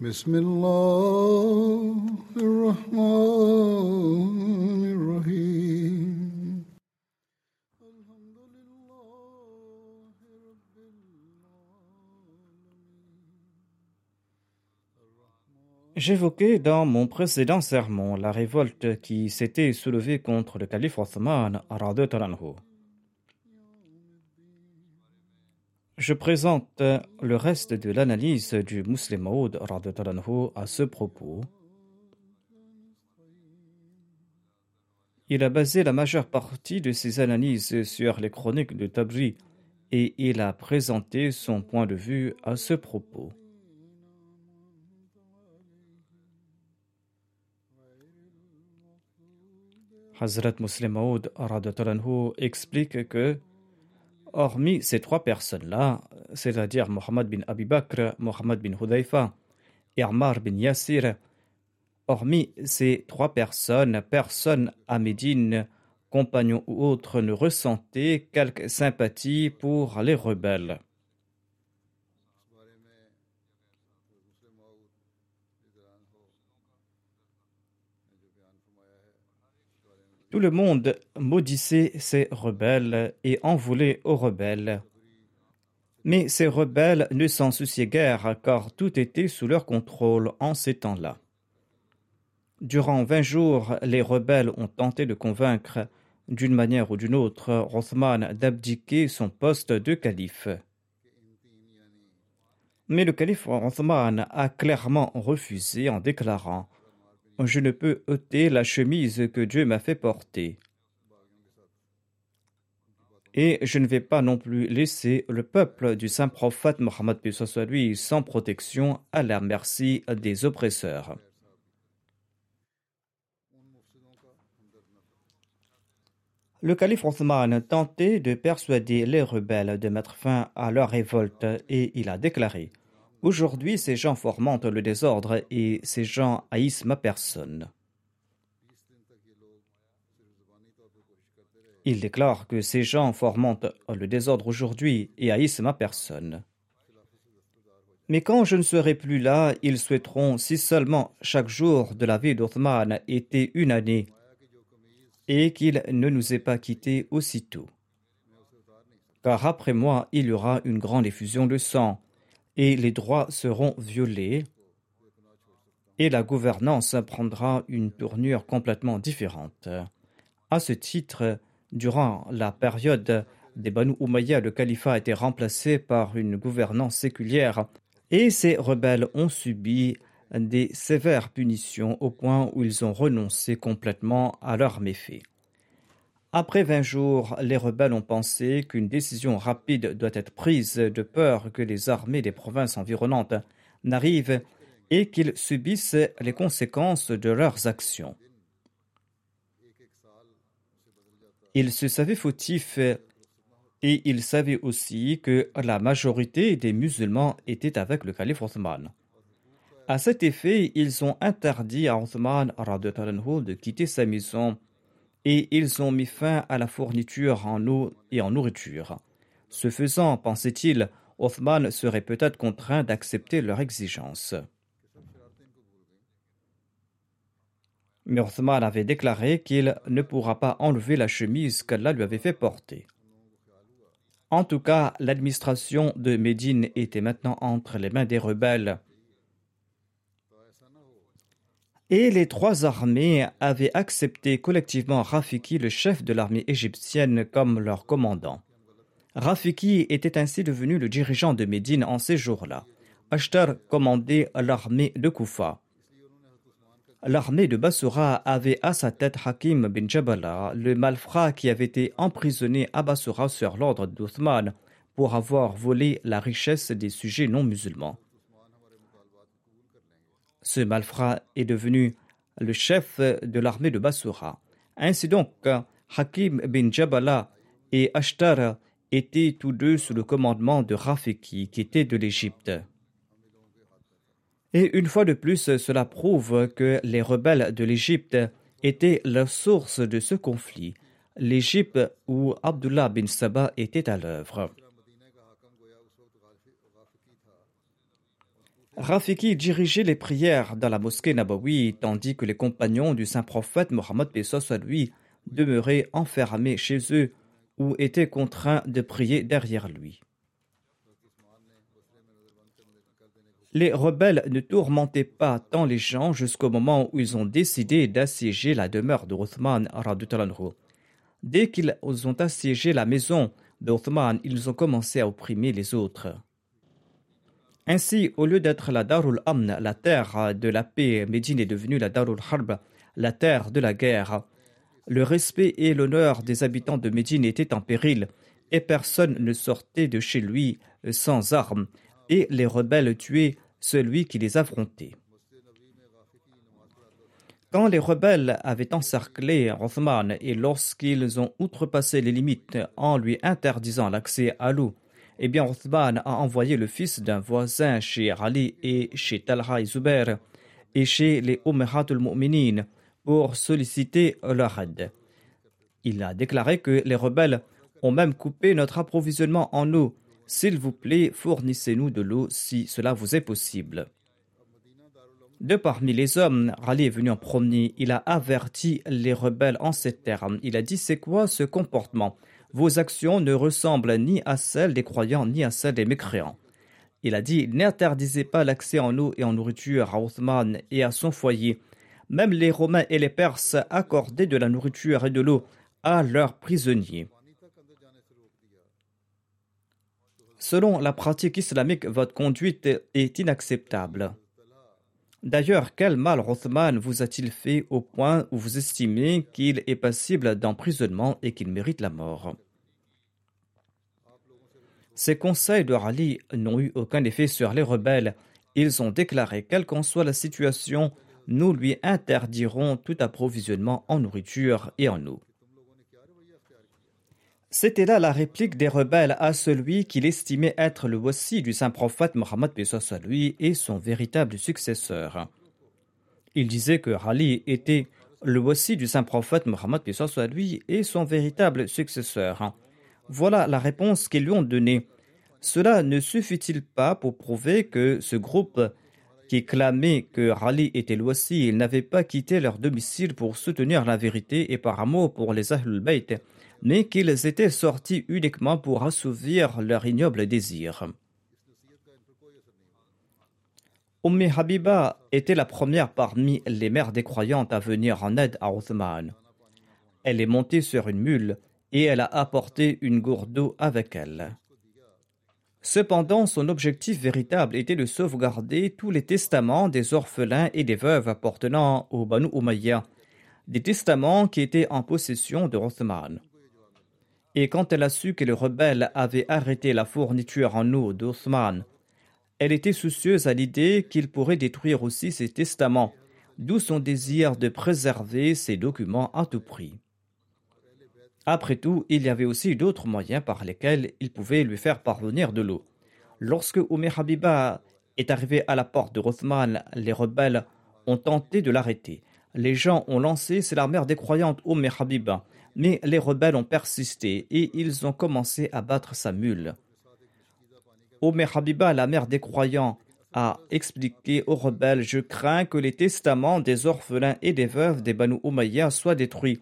بسم الله الرحمن الرحيم J'évoquais dans mon précédent sermon la révolte qui s'était soulevée contre le calife Othman anhu. Je présente le reste de l'analyse du Muslim Maud à ce propos. Il a basé la majeure partie de ses analyses sur les chroniques de Tabri et il a présenté son point de vue à ce propos. Hazrat Muslim Maud explique que, hormis ces trois personnes-là, c'est-à-dire Mohammed bin Abi Bakr, Mohammed bin Hudayfa et Ammar bin Yassir, hormis ces trois personnes, personne à Médine, compagnons ou autres, ne ressentait quelque sympathie pour les rebelles. Tout le monde maudissait ces rebelles et en voulait aux rebelles. Mais ces rebelles ne s'en souciaient guère car tout était sous leur contrôle en ces temps-là. Durant vingt jours, les rebelles ont tenté de convaincre, d'une manière ou d'une autre, Othman d'abdiquer son poste de calife. Mais le calife Othman a clairement refusé en déclarant je ne peux ôter la chemise que Dieu m'a fait porter. Et je ne vais pas non plus laisser le peuple du saint prophète Mohammed lui sans protection à la merci des oppresseurs. Le calife Othman tentait de persuader les rebelles de mettre fin à leur révolte et il a déclaré Aujourd'hui, ces gens fomentent le désordre et ces gens haïssent ma personne. Il déclare que ces gens fomentent le désordre aujourd'hui et haïssent ma personne. Mais quand je ne serai plus là, ils souhaiteront si seulement chaque jour de la vie d'Othman était une année et qu'il ne nous ait pas quittés aussitôt. Car après moi, il y aura une grande effusion de sang et les droits seront violés et la gouvernance prendra une tournure complètement différente. À ce titre, durant la période des Banu Umayya, le califat a été remplacé par une gouvernance séculière et ces rebelles ont subi des sévères punitions au point où ils ont renoncé complètement à leurs méfaits. Après vingt jours, les rebelles ont pensé qu'une décision rapide doit être prise de peur que les armées des provinces environnantes n'arrivent et qu'ils subissent les conséquences de leurs actions. Ils se savaient fautifs et ils savaient aussi que la majorité des musulmans étaient avec le calife Othman. À cet effet, ils ont interdit à Othman de quitter sa maison et ils ont mis fin à la fourniture en eau et en nourriture. Ce faisant, pensait-il, Othman serait peut-être contraint d'accepter leur exigence. Mais Othman avait déclaré qu'il ne pourra pas enlever la chemise qu'Allah lui avait fait porter. En tout cas, l'administration de Médine était maintenant entre les mains des rebelles et les trois armées avaient accepté collectivement Rafiki, le chef de l'armée égyptienne, comme leur commandant. Rafiki était ainsi devenu le dirigeant de Médine en ces jours-là. Ashtar commandait l'armée de Koufa. L'armée de Basura avait à sa tête Hakim bin Jabala, le malfrat qui avait été emprisonné à Basura sur l'ordre d'Othman pour avoir volé la richesse des sujets non musulmans. Ce malfrat est devenu le chef de l'armée de Basura. Ainsi donc, Hakim bin Jabala et Ashtar étaient tous deux sous le commandement de Rafiki, qui était de l'Égypte. Et une fois de plus, cela prouve que les rebelles de l'Égypte étaient la source de ce conflit, l'Égypte où Abdullah bin Saba était à l'œuvre. Rafiki dirigeait les prières dans la mosquée Nabawi, tandis que les compagnons du saint prophète Mohammed lui demeuraient enfermés chez eux ou étaient contraints de prier derrière lui. Les rebelles ne tourmentaient pas tant les gens jusqu'au moment où ils ont décidé d'assiéger la demeure de Uthman. Dès qu'ils ont assiégé la maison d'Othman, ils ont commencé à opprimer les autres. Ainsi, au lieu d'être la Darul Amn, la terre de la paix, Médine est devenue la Darul Harb, la terre de la guerre. Le respect et l'honneur des habitants de Médine étaient en péril, et personne ne sortait de chez lui sans armes, et les rebelles tuaient celui qui les affrontait. Quand les rebelles avaient encerclé Othman et lorsqu'ils ont outrepassé les limites en lui interdisant l'accès à l'eau, eh bien, Othman a envoyé le fils d'un voisin chez Ali et chez Talha et Zubair et chez les Umaratul Mu'minin pour solliciter leur aide. Il a déclaré que les rebelles ont même coupé notre approvisionnement en eau. S'il vous plaît, fournissez-nous de l'eau si cela vous est possible. De parmi les hommes, Ali est venu en premier. Il a averti les rebelles en ces termes. Il a dit C'est quoi ce comportement? Vos actions ne ressemblent ni à celles des croyants ni à celles des mécréants. Il a dit N'interdisez pas l'accès en eau et en nourriture à Othman et à son foyer. Même les Romains et les Perses accordaient de la nourriture et de l'eau à leurs prisonniers. Selon la pratique islamique, votre conduite est inacceptable. D'ailleurs, quel mal Othman vous a-t-il fait au point où vous estimez qu'il est passible d'emprisonnement et qu'il mérite la mort? Ces conseils de Rali n'ont eu aucun effet sur les rebelles. Ils ont déclaré, quelle qu'en soit la situation, nous lui interdirons tout approvisionnement en nourriture et en eau. C'était là la réplique des rebelles à celui qu'il estimait être le voici du saint prophète Mohammed lui et son véritable successeur. Il disait que Ali était le voici du saint prophète Mohammed lui et son véritable successeur. Voilà la réponse qu'ils lui ont donnée. Cela ne suffit-il pas pour prouver que ce groupe qui clamait que Ali était le voici, n'avait pas quitté leur domicile pour soutenir la vérité et par amour pour les Ahlul Bayt mais qu'ils étaient sortis uniquement pour assouvir leur ignoble désir. Ummi Habiba était la première parmi les mères des croyantes à venir en aide à Othman. Elle est montée sur une mule et elle a apporté une gourde d'eau avec elle. Cependant, son objectif véritable était de sauvegarder tous les testaments des orphelins et des veuves appartenant au Banu Umayya, des testaments qui étaient en possession de Othman. Et quand elle a su que les rebelles avaient arrêté la fourniture en eau d'Othman, elle était soucieuse à l'idée qu'il pourrait détruire aussi ses testaments, d'où son désir de préserver ces documents à tout prix. Après tout, il y avait aussi d'autres moyens par lesquels il pouvait lui faire parvenir de l'eau. Lorsque Omer Habiba est arrivé à la porte de Rothman, les rebelles ont tenté de l'arrêter. Les gens ont lancé, c'est la mère des croyantes Omer Habiba, mais les rebelles ont persisté et ils ont commencé à battre sa mule. Omer Habiba, la mère des croyants, a expliqué aux rebelles Je crains que les testaments des orphelins et des veuves des Banu Umayya soient détruits.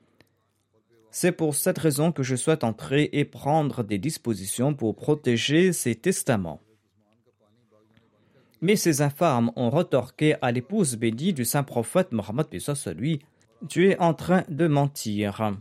C'est pour cette raison que je souhaite entrer et prendre des dispositions pour protéger ces testaments. Mais ces infâmes ont retorqué à l'épouse bénie du saint prophète Mohammed lui Tu es en train de mentir.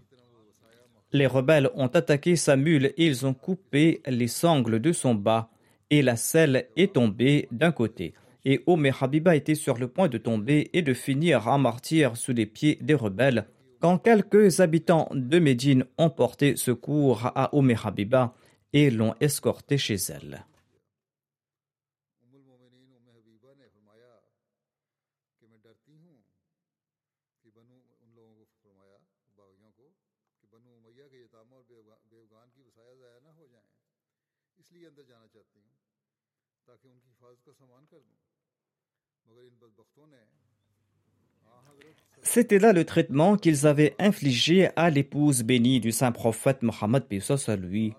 Les rebelles ont attaqué sa mule et ils ont coupé les sangles de son bas, et la selle est tombée d'un côté. Et Omer Habiba était sur le point de tomber et de finir en martyr sous les pieds des rebelles, quand quelques habitants de Médine ont porté secours à Omer Habiba et l'ont escorté chez elle. C'était là le traitement qu'ils avaient infligé à l'épouse bénie du saint prophète Mohammed à lui.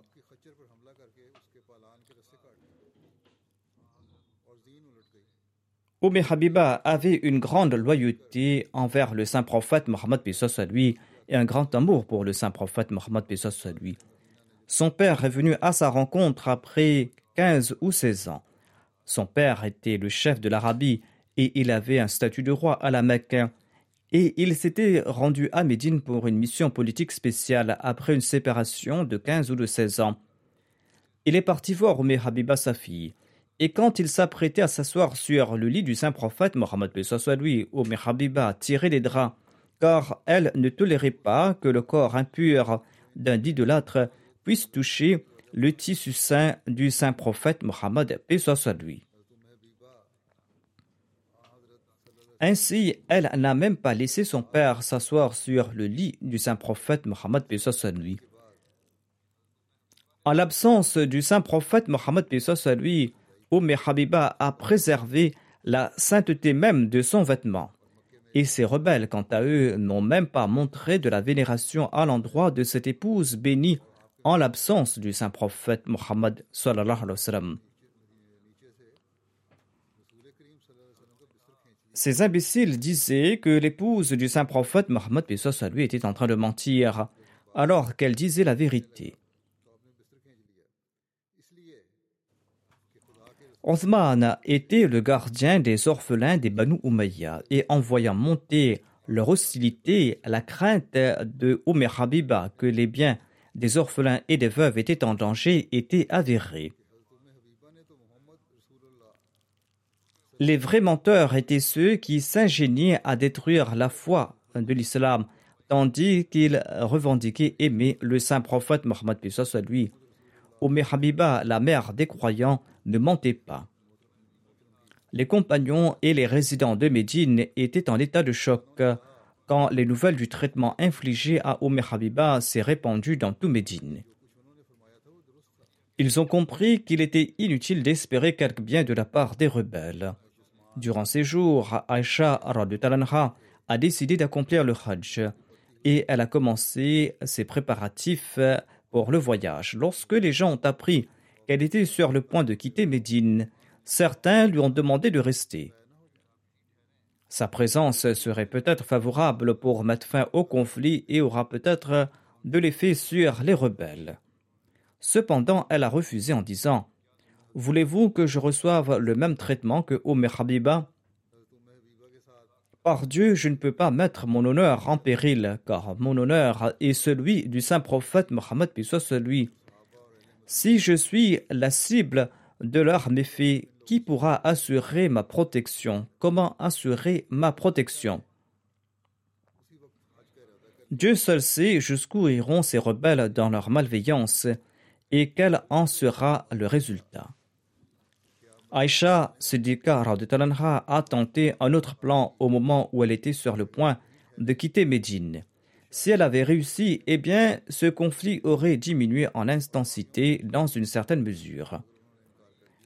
Oumé Habiba avait une grande loyauté envers le saint prophète Mohammed à lui et un grand amour pour le saint prophète Mohammed à lui. Son père est venu à sa rencontre après 15 ou 16 ans. Son père était le chef de l'Arabie et il avait un statut de roi à la Mecque. Et il s'était rendu à Médine pour une mission politique spéciale après une séparation de 15 ou de 16 ans. Il est parti voir Oumé Habiba, sa fille. Et quand il s'apprêtait à s'asseoir sur le lit du saint prophète Mohammed soit lui, Oumé Habiba tirait les draps, car elle ne tolérait pas que le corps impur d'un idolâtre puisse toucher le tissu saint du saint prophète Mohammed soit. Ainsi, elle n'a même pas laissé son père s'asseoir sur le lit du saint prophète Mohammed lui. En l'absence du saint prophète Mohammed lui, Umm Habiba a préservé la sainteté même de son vêtement. Et ces rebelles, quant à eux, n'ont même pas montré de la vénération à l'endroit de cette épouse bénie en l'absence du saint prophète Mohammed sallallahu alayhi wa sallam. Ces imbéciles disaient que l'épouse du saint prophète Mohammed soit sur lui était en train de mentir, alors qu'elle disait la vérité. Othman était le gardien des orphelins des Banu Umayya et en voyant monter leur hostilité, la crainte de Umm Habiba que les biens des orphelins et des veuves étaient en danger était avérée. Les vrais menteurs étaient ceux qui s'ingéniaient à détruire la foi de l'islam, tandis qu'ils revendiquaient aimer le saint prophète Mohammed soit lui. Umm Habiba, la mère des croyants, ne mentait pas. Les compagnons et les résidents de Médine étaient en état de choc quand les nouvelles du traitement infligé à Umm Habiba s'est répandu dans tout Médine. Ils ont compris qu'il était inutile d'espérer quelque bien de la part des rebelles. Durant ces jours, Aïcha a décidé d'accomplir le Hajj et elle a commencé ses préparatifs pour le voyage. Lorsque les gens ont appris qu'elle était sur le point de quitter Médine, certains lui ont demandé de rester. Sa présence serait peut-être favorable pour mettre fin au conflit et aura peut-être de l'effet sur les rebelles. Cependant, elle a refusé en disant Voulez-vous que je reçoive le même traitement que Omer Habiba? Par Dieu, je ne peux pas mettre mon honneur en péril, car mon honneur est celui du saint prophète Mohammed, puis soit celui. Si je suis la cible de leurs méfaits, qui pourra assurer ma protection? Comment assurer ma protection? Dieu seul sait jusqu'où iront ces rebelles dans leur malveillance et quel en sera le résultat. Aïcha Siddiqa a tenté un autre plan au moment où elle était sur le point de quitter Médine. Si elle avait réussi, eh bien, ce conflit aurait diminué en intensité dans une certaine mesure.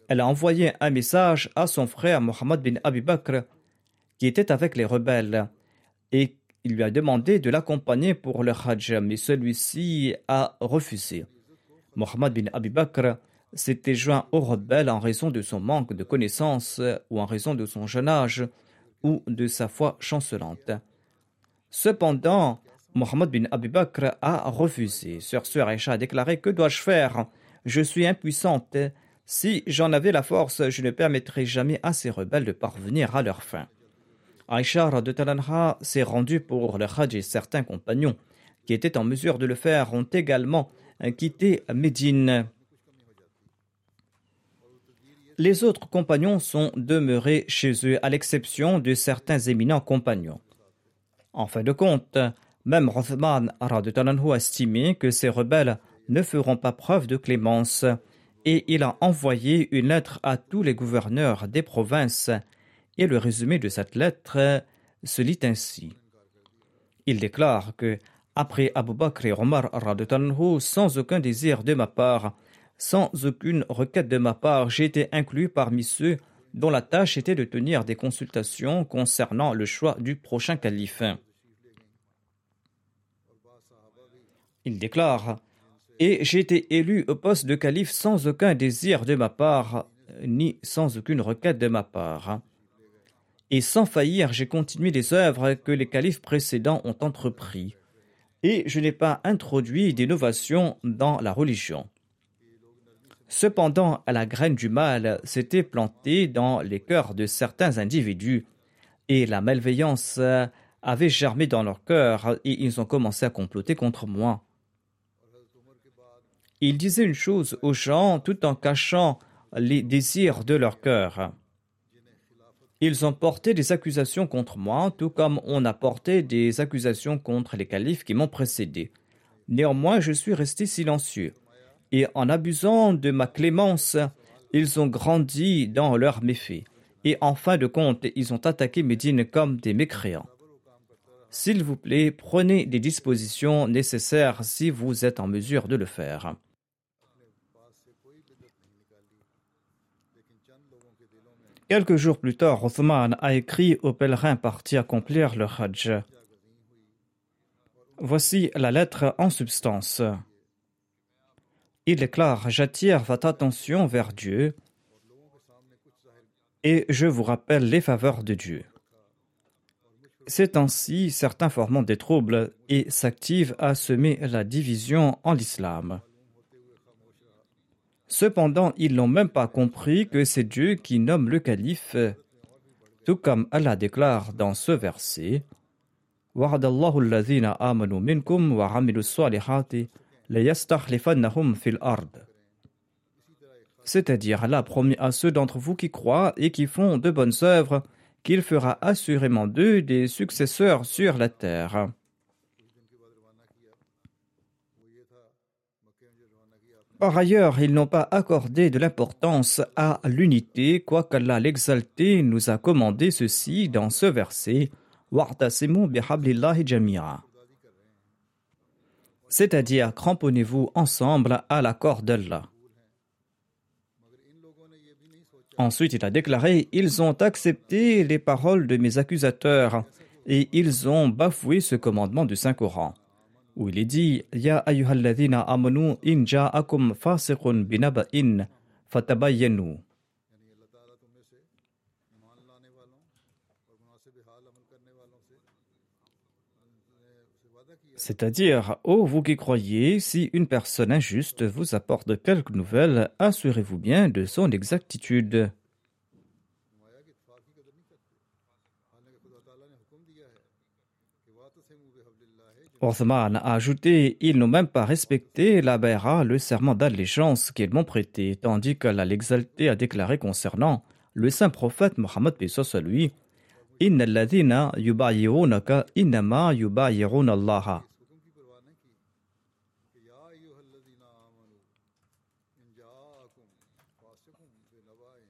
Elle a envoyé un message à son frère Mohammed bin Abi Bakr, qui était avec les rebelles, et il lui a demandé de l'accompagner pour le Hajj, mais celui-ci a refusé. Mohammed bin Abi Bakr s'était joint aux rebelles en raison de son manque de connaissances ou en raison de son jeune âge ou de sa foi chancelante. Cependant, Mohammed bin Abi Bakr a refusé. Sur ce, Aïcha a déclaré Que dois-je faire? Je suis impuissante. Si j'en avais la force, je ne permettrais jamais à ces rebelles de parvenir à leur fin. Aïcha Talanha s'est rendue pour le Hajj et certains compagnons qui étaient en mesure de le faire ont également quitté Médine. Les autres compagnons sont demeurés chez eux, à l'exception de certains éminents compagnons. En fin de compte, même Rothman a estimé que ces rebelles ne feront pas preuve de clémence, et il a envoyé une lettre à tous les gouverneurs des provinces Et le résumé de cette lettre se lit ainsi. Il déclare que, après Abu Bakr et Omar sans aucun désir de ma part, sans aucune requête de ma part, j'ai été inclus parmi ceux dont la tâche était de tenir des consultations concernant le choix du prochain calife. Il déclare Et j'ai été élu au poste de calife sans aucun désir de ma part, ni sans aucune requête de ma part. Et sans faillir, j'ai continué les œuvres que les califes précédents ont entrepris. Et je n'ai pas introduit d'innovation dans la religion. Cependant, la graine du mal s'était plantée dans les cœurs de certains individus, et la malveillance avait germé dans leur cœurs, et ils ont commencé à comploter contre moi. Ils disaient une chose aux gens tout en cachant les désirs de leur cœur. Ils ont porté des accusations contre moi, tout comme on a porté des accusations contre les califes qui m'ont précédé. Néanmoins, je suis resté silencieux. Et en abusant de ma clémence, ils ont grandi dans leurs méfaits. Et en fin de compte, ils ont attaqué Médine comme des mécréants. S'il vous plaît, prenez des dispositions nécessaires si vous êtes en mesure de le faire. Quelques jours plus tard, Othman a écrit aux pèlerins partis accomplir le Hajj. Voici la lettre en substance. Il déclare J'attire votre attention vers Dieu et je vous rappelle les faveurs de Dieu. C'est ainsi certains formant des troubles et s'activent à semer la division en l'islam. Cependant, ils n'ont même pas compris que c'est Dieu qui nomme le calife, tout comme Allah déclare dans ce verset c'est-à-dire Allah promis à ceux d'entre vous qui croient et qui font de bonnes œuvres qu'il fera assurément d'eux des successeurs sur la terre. Par ailleurs, ils n'ont pas accordé de l'importance à l'unité, quoiqu'Allah l'exalté nous a commandé ceci dans ce verset c'est-à-dire cramponnez-vous ensemble à la corde d'Allah. Ensuite, il a déclaré Ils ont accepté les paroles de mes accusateurs et ils ont bafoué ce commandement du Saint-Coran où il est dit Ya ayyuhalladhina amanu in ja'akum fasiqun binaba'in. C'est-à-dire, ô vous qui croyez, si une personne injuste vous apporte quelques nouvelles, assurez-vous bien de son exactitude. Othman a ajouté Ils n'ont même pas respecté la Baïra, le serment d'allégeance qu'ils m'ont prêté, tandis que l'exalté a déclaré concernant le saint prophète Mohammed à lui Inna alladhina yubayirunaka innama.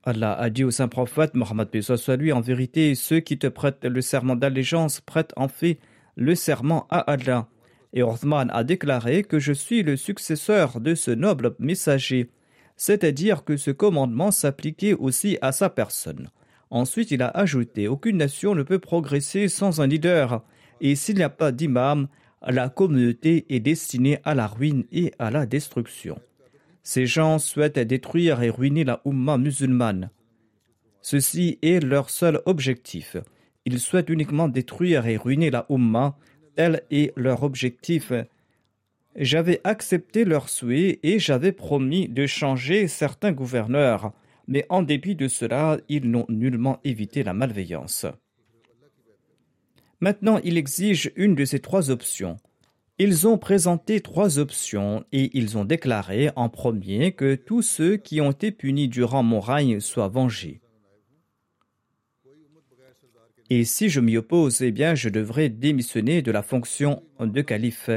Allah a dit au saint prophète Mohammed à lui En vérité, ceux qui te prêtent le serment d'allégeance prêtent en fait le serment à Allah. Et Othman a déclaré que je suis le successeur de ce noble messager, c'est-à-dire que ce commandement s'appliquait aussi à sa personne. Ensuite, il a ajouté Aucune nation ne peut progresser sans un leader, et s'il n'y a pas d'imam, la communauté est destinée à la ruine et à la destruction. Ces gens souhaitent détruire et ruiner la Ummah musulmane. Ceci est leur seul objectif. Ils souhaitent uniquement détruire et ruiner la Ummah, tel est leur objectif. J'avais accepté leur souhait et j'avais promis de changer certains gouverneurs, mais en dépit de cela, ils n'ont nullement évité la malveillance. Maintenant, il exige une de ces trois options. Ils ont présenté trois options et ils ont déclaré en premier que tous ceux qui ont été punis durant mon règne soient vengés. Et si je m'y oppose, eh bien, je devrais démissionner de la fonction de calife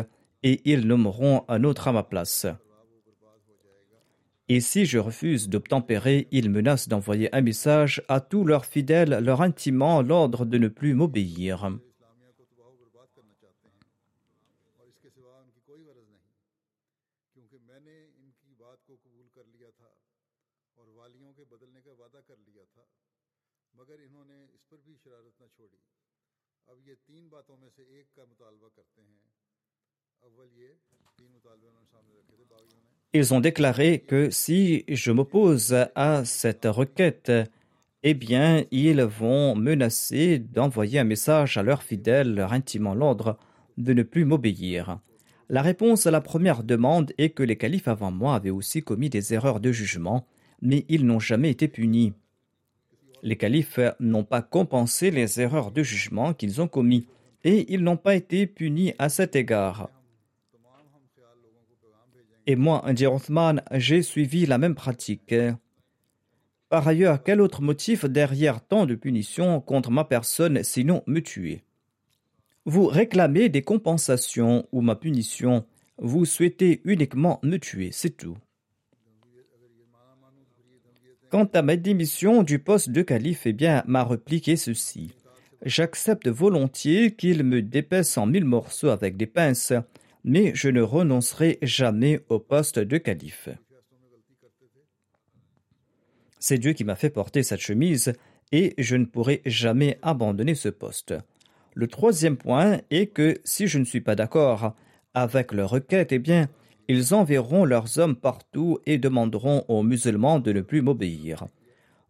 et ils nommeront un autre à ma place. Et si je refuse d'obtempérer, ils menacent d'envoyer un message à tous leurs fidèles, leur intimant l'ordre de ne plus m'obéir. Ils ont déclaré que si je m'oppose à cette requête, eh bien, ils vont menacer d'envoyer un message à leurs fidèles leur intimant l'ordre de ne plus m'obéir. La réponse à la première demande est que les califes avant moi avaient aussi commis des erreurs de jugement, mais ils n'ont jamais été punis. Les califes n'ont pas compensé les erreurs de jugement qu'ils ont commis, et ils n'ont pas été punis à cet égard. Et moi, dit Othman, j'ai suivi la même pratique. Par ailleurs, quel autre motif derrière tant de punitions contre ma personne sinon me tuer? Vous réclamez des compensations ou ma punition, vous souhaitez uniquement me tuer, c'est tout. Quant à ma démission du poste de calife, eh bien, m'a répliqué ceci. J'accepte volontiers qu'il me dépaisse en mille morceaux avec des pinces, mais je ne renoncerai jamais au poste de calife. C'est Dieu qui m'a fait porter cette chemise et je ne pourrai jamais abandonner ce poste. Le troisième point est que si je ne suis pas d'accord avec leur requête, eh bien, ils enverront leurs hommes partout et demanderont aux musulmans de ne plus m'obéir.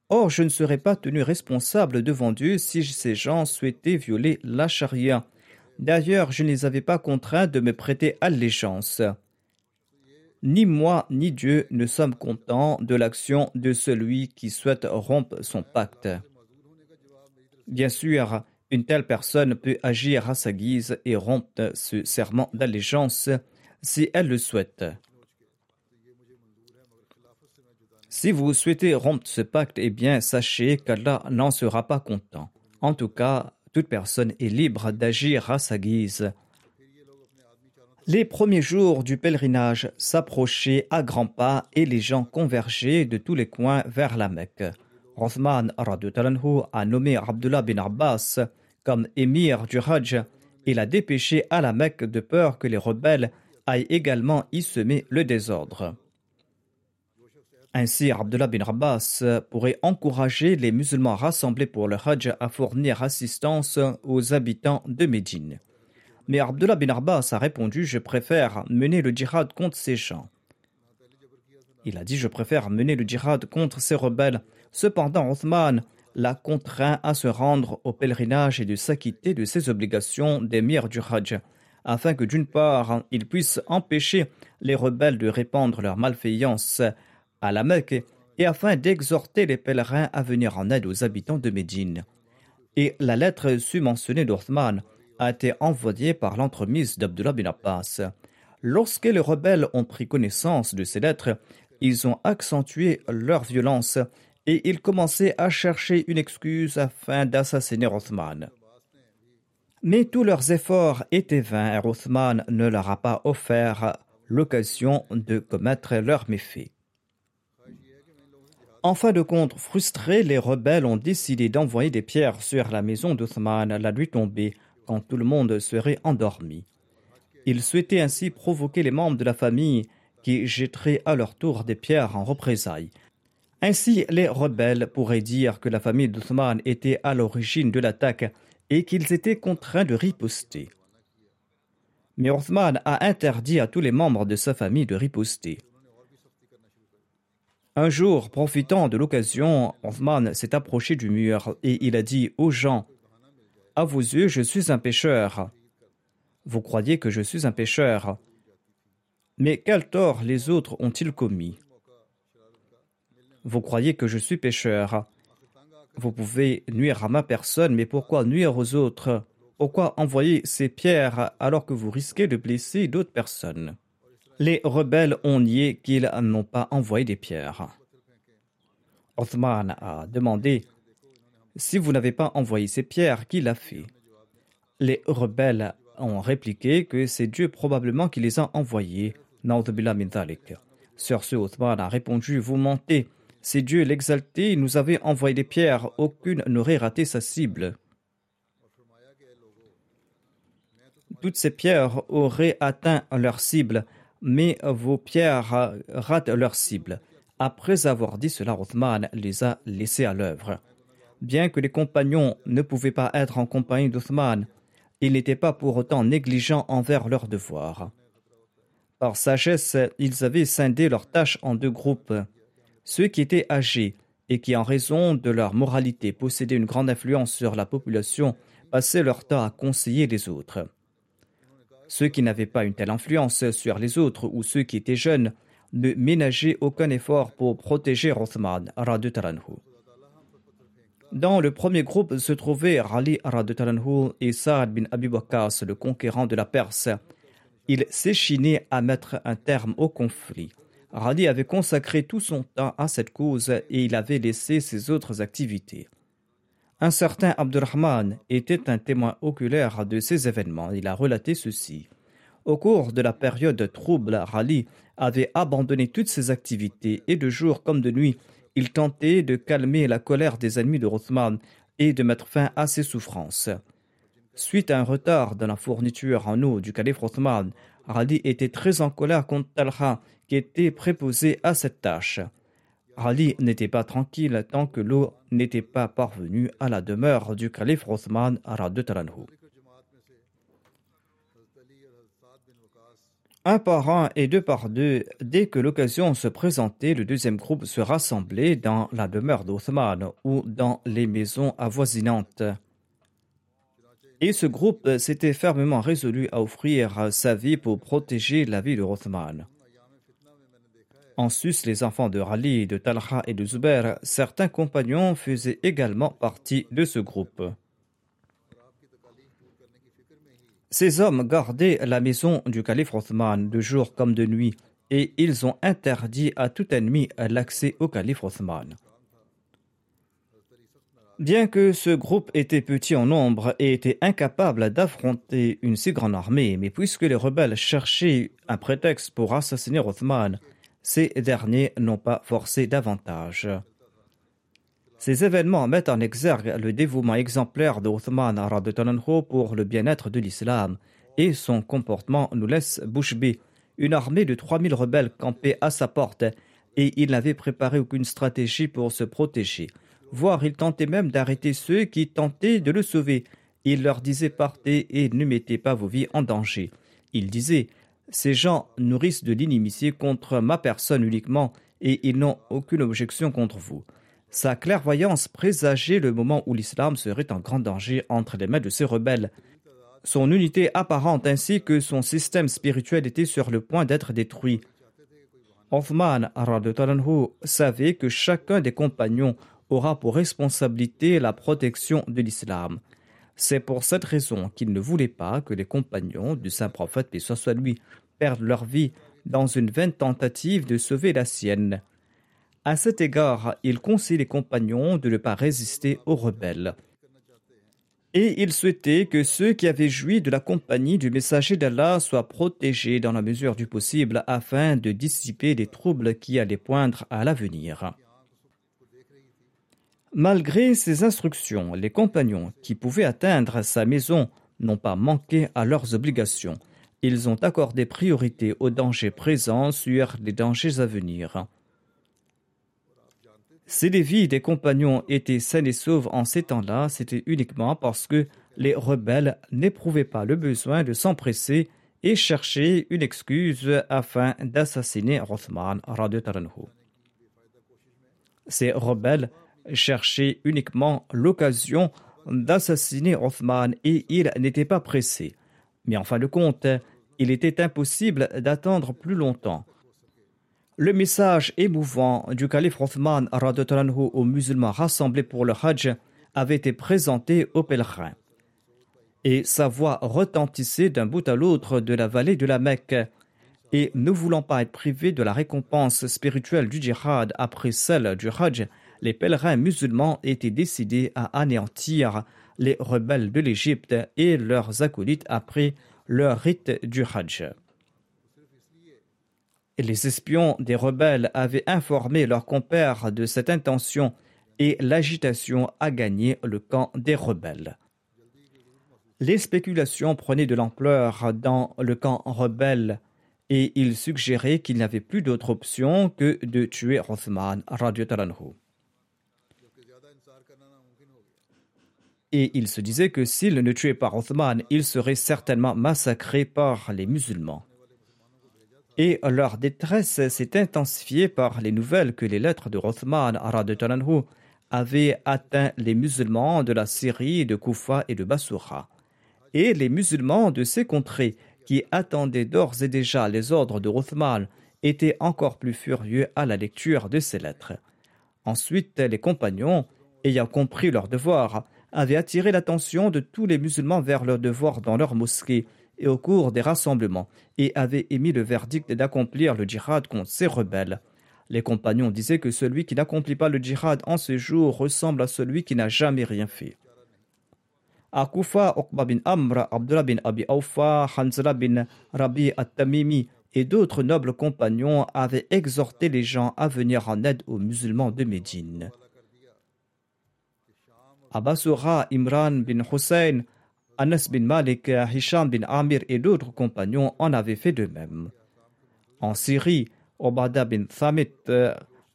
Or, je ne serai pas tenu responsable devant Dieu si ces gens souhaitaient violer la charia D'ailleurs, je ne les avais pas contraints de me prêter allégeance. Ni moi ni Dieu ne sommes contents de l'action de celui qui souhaite rompre son pacte. Bien sûr, une telle personne peut agir à sa guise et rompre ce serment d'allégeance si elle le souhaite. Si vous souhaitez rompre ce pacte, eh bien, sachez qu'Allah n'en sera pas content. En tout cas, toute personne est libre d'agir à sa guise. Les premiers jours du pèlerinage s'approchaient à grands pas et les gens convergeaient de tous les coins vers la Mecque. Rothman a nommé Abdullah bin Abbas comme émir du Hajj et l'a dépêché à la Mecque de peur que les rebelles aillent également y semer le désordre. Ainsi, Abdullah bin Abbas pourrait encourager les musulmans rassemblés pour le Hajj à fournir assistance aux habitants de Médine. Mais Abdullah bin Abbas a répondu Je préfère mener le djihad contre ces gens. Il a dit Je préfère mener le djihad contre ces rebelles. Cependant, Othman l'a contraint à se rendre au pèlerinage et de s'acquitter de ses obligations d'émir du Hajj, afin que d'une part, il puisse empêcher les rebelles de répandre leur malveillance à la Mecque et afin d'exhorter les pèlerins à venir en aide aux habitants de Médine. Et la lettre su-mentionnée d'Othman a été envoyée par l'entremise d'Abdullah bin Abbas. Lorsque les rebelles ont pris connaissance de ces lettres, ils ont accentué leur violence et ils commençaient à chercher une excuse afin d'assassiner Othman. Mais tous leurs efforts étaient vains et Othman ne leur a pas offert l'occasion de commettre leurs méfaits. En fin de compte, frustrés, les rebelles ont décidé d'envoyer des pierres sur la maison d'Othman la nuit tombée, quand tout le monde serait endormi. Ils souhaitaient ainsi provoquer les membres de la famille qui jetteraient à leur tour des pierres en représailles. Ainsi, les rebelles pourraient dire que la famille d'Othman était à l'origine de l'attaque et qu'ils étaient contraints de riposter. Mais Othman a interdit à tous les membres de sa famille de riposter. Un jour, profitant de l'occasion, Othman s'est approché du mur et il a dit aux gens À vos yeux, je suis un pécheur. Vous croyez que je suis un pécheur. Mais quel tort les autres ont-ils commis? Vous croyez que je suis pécheur. Vous pouvez nuire à ma personne, mais pourquoi nuire aux autres? Pourquoi envoyer ces pierres alors que vous risquez de blesser d'autres personnes les rebelles ont nié qu'ils n'ont pas envoyé des pierres. Othman a demandé Si vous n'avez pas envoyé ces pierres, qui l'a fait? Les rebelles ont répliqué que c'est Dieu probablement qui les a envoyées. Sur ce, Othman a répondu Vous mentez. C'est Dieu l'exalté, nous avait envoyé des pierres, aucune n'aurait raté sa cible. Toutes ces pierres auraient atteint leur cible, mais vos pierres ratent leur cible. Après avoir dit cela, Othman les a laissés à l'œuvre. Bien que les compagnons ne pouvaient pas être en compagnie d'Othman, ils n'étaient pas pour autant négligents envers leurs devoirs. Par sagesse, ils avaient scindé leurs tâches en deux groupes. Ceux qui étaient âgés et qui, en raison de leur moralité, possédaient une grande influence sur la population, passaient leur temps à conseiller les autres. Ceux qui n'avaient pas une telle influence sur les autres ou ceux qui étaient jeunes ne ménageaient aucun effort pour protéger Rothman, Dans le premier groupe se trouvaient Ali Taranhu et Saad bin Abi le conquérant de la Perse. Il s'échinait à mettre un terme au conflit. Radi avait consacré tout son temps à cette cause et il avait laissé ses autres activités. Un certain Abdurrahman était un témoin oculaire de ces événements. Il a relaté ceci. Au cours de la période trouble, Rali avait abandonné toutes ses activités et de jour comme de nuit, il tentait de calmer la colère des ennemis de Rothman et de mettre fin à ses souffrances. Suite à un retard dans la fourniture en eau du calife Rothman, Rali était très en colère contre Talha qui était préposé à cette tâche. Ali n'était pas tranquille tant que l'eau n'était pas parvenue à la demeure du calife Othman Taranhu. Un par un et deux par deux, dès que l'occasion se présentait, le deuxième groupe se rassemblait dans la demeure d'Othman ou dans les maisons avoisinantes. Et ce groupe s'était fermement résolu à offrir sa vie pour protéger la vie de Othman. En sus, les enfants de Rali, de Talha et de Zubair, certains compagnons faisaient également partie de ce groupe. Ces hommes gardaient la maison du calife Othman de jour comme de nuit et ils ont interdit à tout ennemi l'accès au calife Othman. Bien que ce groupe était petit en nombre et était incapable d'affronter une si grande armée, mais puisque les rebelles cherchaient un prétexte pour assassiner Othman, ces derniers n'ont pas forcé davantage. Ces événements mettent en exergue le dévouement exemplaire de Uthman pour le bien-être de l'islam et son comportement nous laisse bouche bée. Une armée de 3000 rebelles campait à sa porte et il n'avait préparé aucune stratégie pour se protéger. Voire il tentait même d'arrêter ceux qui tentaient de le sauver. Il leur disait partez et ne mettez pas vos vies en danger. Il disait ces gens nourrissent de l'inimitié contre ma personne uniquement et ils n'ont aucune objection contre vous. Sa clairvoyance présageait le moment où l'islam serait en grand danger entre les mains de ces rebelles. Son unité apparente ainsi que son système spirituel était sur le point d'être détruit. Othman savait que chacun des compagnons aura pour responsabilité la protection de l'islam. C'est pour cette raison qu'il ne voulait pas que les compagnons du saint prophète, et soit lui, perdent leur vie dans une vaine tentative de sauver la sienne. À cet égard, il conseille les compagnons de ne pas résister aux rebelles. Et il souhaitait que ceux qui avaient joui de la compagnie du messager d'Allah soient protégés dans la mesure du possible afin de dissiper les troubles qui allaient poindre à l'avenir. Malgré ces instructions, les compagnons qui pouvaient atteindre sa maison n'ont pas manqué à leurs obligations. Ils ont accordé priorité aux dangers présents sur les dangers à venir. Si les vies des compagnons étaient saines et sauves en ces temps-là, c'était uniquement parce que les rebelles n'éprouvaient pas le besoin de s'empresser et chercher une excuse afin d'assassiner Rothman Ces rebelles cherchait uniquement l'occasion d'assassiner Othman et il n'était pas pressé. Mais en fin de compte, il était impossible d'attendre plus longtemps. Le message émouvant du calife Othman aux musulmans rassemblés pour le Hajj avait été présenté aux pèlerins. Et sa voix retentissait d'un bout à l'autre de la vallée de la Mecque. Et ne voulant pas être privés de la récompense spirituelle du djihad après celle du Hajj, les pèlerins musulmans étaient décidés à anéantir les rebelles de l'Égypte et leurs acolytes après leur rite du Hajj. les espions des rebelles avaient informé leurs compères de cette intention et l'agitation a gagné le camp des rebelles. Les spéculations prenaient de l'ampleur dans le camp rebelle et il suggérait qu'il n'y avait plus d'autre option que de tuer Othman. Et il se disait que s'il ne tuait pas Othman, il serait certainement massacré par les musulmans. Et leur détresse s'est intensifiée par les nouvelles que les lettres de Rothman avaient atteint les musulmans de la Syrie, de Koufa et de Bassoura. Et les musulmans de ces contrées qui attendaient d'ores et déjà les ordres de Rothman étaient encore plus furieux à la lecture de ces lettres. Ensuite, les compagnons, ayant compris leur devoir, avaient attiré l'attention de tous les musulmans vers leur devoir dans leur mosquée et au cours des rassemblements et avaient émis le verdict d'accomplir le djihad contre ces rebelles. Les compagnons disaient que celui qui n'accomplit pas le djihad en ce jour ressemble à celui qui n'a jamais rien fait. À Koufa, bin Amr, Abdullah bin Abi Awfa, Hanzala bin Rabi at-Tamimi et d'autres nobles compagnons avaient exhorté les gens à venir en aide aux musulmans de Médine. À Basura, Imran bin Hussein, Anas bin Malik, Hisham bin Amir et d'autres compagnons en avaient fait de même. En Syrie, Obada bin Thamit,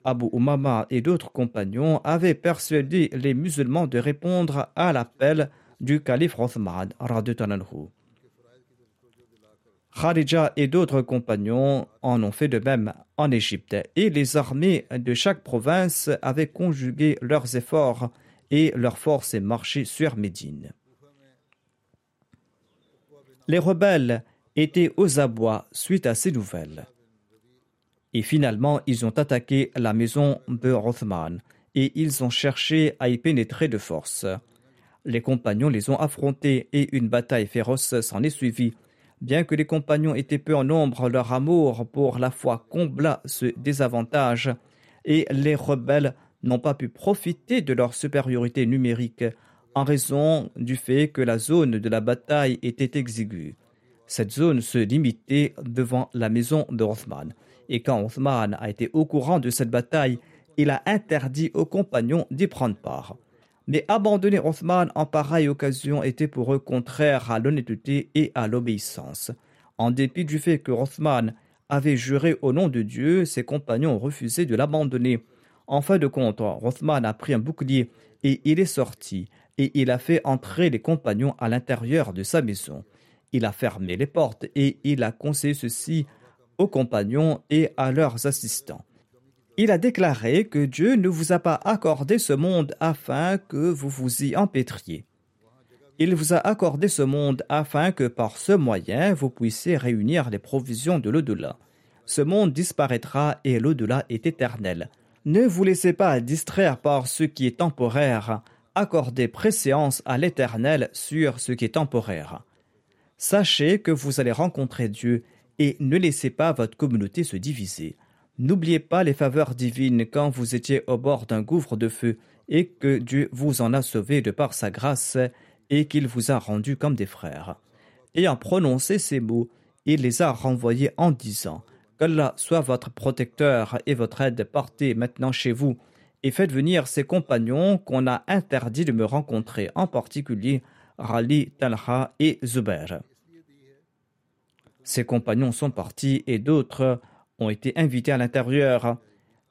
Abu Umama et d'autres compagnons avaient persuadé les musulmans de répondre à l'appel du calife Othman. Kharija et d'autres compagnons en ont fait de même en Égypte et les armées de chaque province avaient conjugué leurs efforts et leurs forces et marché sur Médine. Les rebelles étaient aux abois suite à ces nouvelles. Et finalement, ils ont attaqué la maison de Rothman et ils ont cherché à y pénétrer de force. Les compagnons les ont affrontés et une bataille féroce s'en est suivie. Bien que les compagnons étaient peu en nombre, leur amour pour la foi combla ce désavantage et les rebelles n'ont pas pu profiter de leur supériorité numérique en raison du fait que la zone de la bataille était exiguë. Cette zone se limitait devant la maison de Rothman. Et quand Othman a été au courant de cette bataille, il a interdit aux compagnons d'y prendre part. Mais abandonner Othman en pareille occasion était pour eux contraire à l'honnêteté et à l'obéissance. En dépit du fait que Othman avait juré au nom de Dieu, ses compagnons refusé de l'abandonner. En fin de compte, Othman a pris un bouclier et il est sorti, et il a fait entrer les compagnons à l'intérieur de sa maison. Il a fermé les portes et il a conseillé ceci aux compagnons et à leurs assistants. Il a déclaré que Dieu ne vous a pas accordé ce monde afin que vous vous y empêtriez. Il vous a accordé ce monde afin que par ce moyen vous puissiez réunir les provisions de l'au-delà. Ce monde disparaîtra et l'au-delà est éternel. Ne vous laissez pas distraire par ce qui est temporaire. Accordez préséance à l'éternel sur ce qui est temporaire. Sachez que vous allez rencontrer Dieu et ne laissez pas votre communauté se diviser. N'oubliez pas les faveurs divines quand vous étiez au bord d'un gouffre de feu et que Dieu vous en a sauvé de par sa grâce et qu'il vous a rendus comme des frères. Ayant prononcé ces mots, il les a renvoyés en disant Qu'Allah soit votre protecteur et votre aide, partez maintenant chez vous et faites venir ces compagnons qu'on a interdit de me rencontrer, en particulier Rali, Talha et Zubair. Ces compagnons sont partis et d'autres ont été invités à l'intérieur.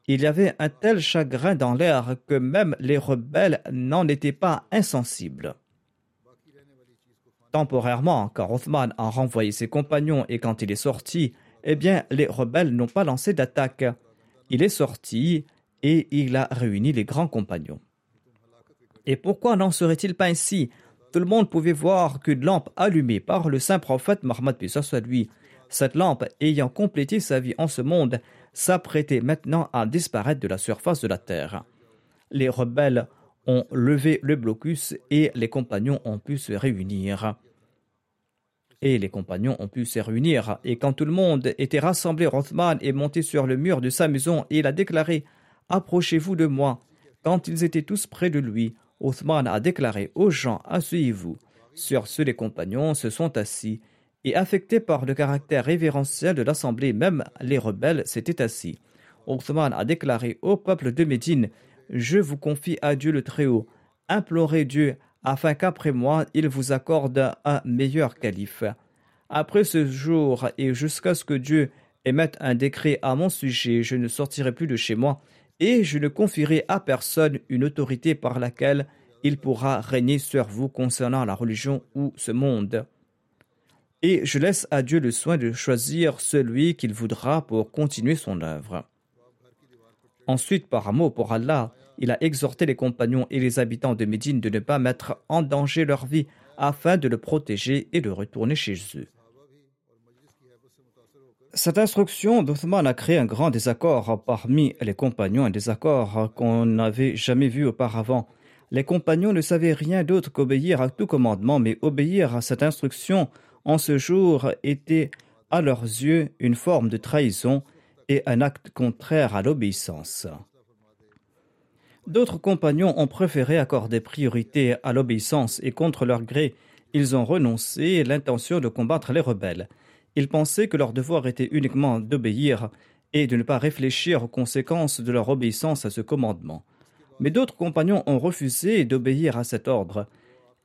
Il y avait un tel chagrin dans l'air que même les rebelles n'en étaient pas insensibles. Temporairement, car Othman a renvoyé ses compagnons et quand il est sorti, eh bien, les rebelles n'ont pas lancé d'attaque. Il est sorti et il a réuni les grands compagnons. Et pourquoi n'en serait-il pas ainsi? Tout le monde pouvait voir qu'une lampe allumée par le saint prophète Mohammed soit lui cette lampe, ayant complété sa vie en ce monde, s'apprêtait maintenant à disparaître de la surface de la terre. Les rebelles ont levé le blocus et les compagnons ont pu se réunir. Et les compagnons ont pu se réunir. Et quand tout le monde était rassemblé, Rothman est monté sur le mur de sa maison et il a déclaré Approchez-vous de moi. Quand ils étaient tous près de lui, Othman a déclaré aux gens Asseyez-vous. Sur ce, les compagnons se sont assis et affectés par le caractère révérentiel de l'assemblée, même les rebelles s'étaient assis. Othman a déclaré au peuple de Médine Je vous confie à Dieu le Très-Haut, implorez Dieu afin qu'après moi il vous accorde un meilleur calife. Après ce jour et jusqu'à ce que Dieu émette un décret à mon sujet, je ne sortirai plus de chez moi et je ne confierai à personne une autorité par laquelle il pourra régner sur vous concernant la religion ou ce monde. Et je laisse à Dieu le soin de choisir celui qu'il voudra pour continuer son œuvre. Ensuite, par amour pour Allah, il a exhorté les compagnons et les habitants de Médine de ne pas mettre en danger leur vie afin de le protéger et de retourner chez eux. Cette instruction d'Othman a créé un grand désaccord parmi les compagnons, un désaccord qu'on n'avait jamais vu auparavant. Les compagnons ne savaient rien d'autre qu'obéir à tout commandement, mais obéir à cette instruction en ce jour était à leurs yeux une forme de trahison et un acte contraire à l'obéissance. D'autres compagnons ont préféré accorder priorité à l'obéissance et contre leur gré, ils ont renoncé l'intention de combattre les rebelles. Ils pensaient que leur devoir était uniquement d'obéir et de ne pas réfléchir aux conséquences de leur obéissance à ce commandement. Mais d'autres compagnons ont refusé d'obéir à cet ordre,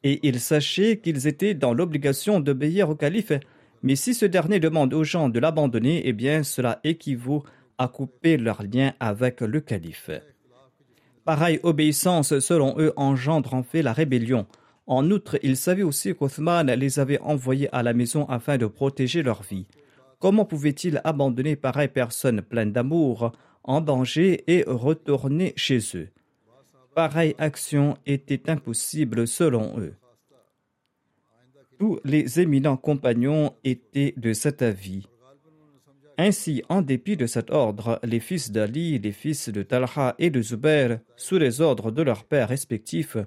et ils sachaient qu'ils étaient dans l'obligation d'obéir au calife. Mais si ce dernier demande aux gens de l'abandonner, eh bien cela équivaut à couper leur lien avec le calife. Pareille obéissance, selon eux, engendre en fait la rébellion. En outre, ils savaient aussi qu'Othman les avait envoyés à la maison afin de protéger leur vie. Comment pouvaient-ils abandonner pareille personne pleine d'amour, en danger et retourner chez eux? Pareille action était impossible selon eux. Tous les éminents compagnons étaient de cet avis. Ainsi, en dépit de cet ordre, les fils d'Ali, les fils de Talha et de Zubair, sous les ordres de leurs pères respectifs,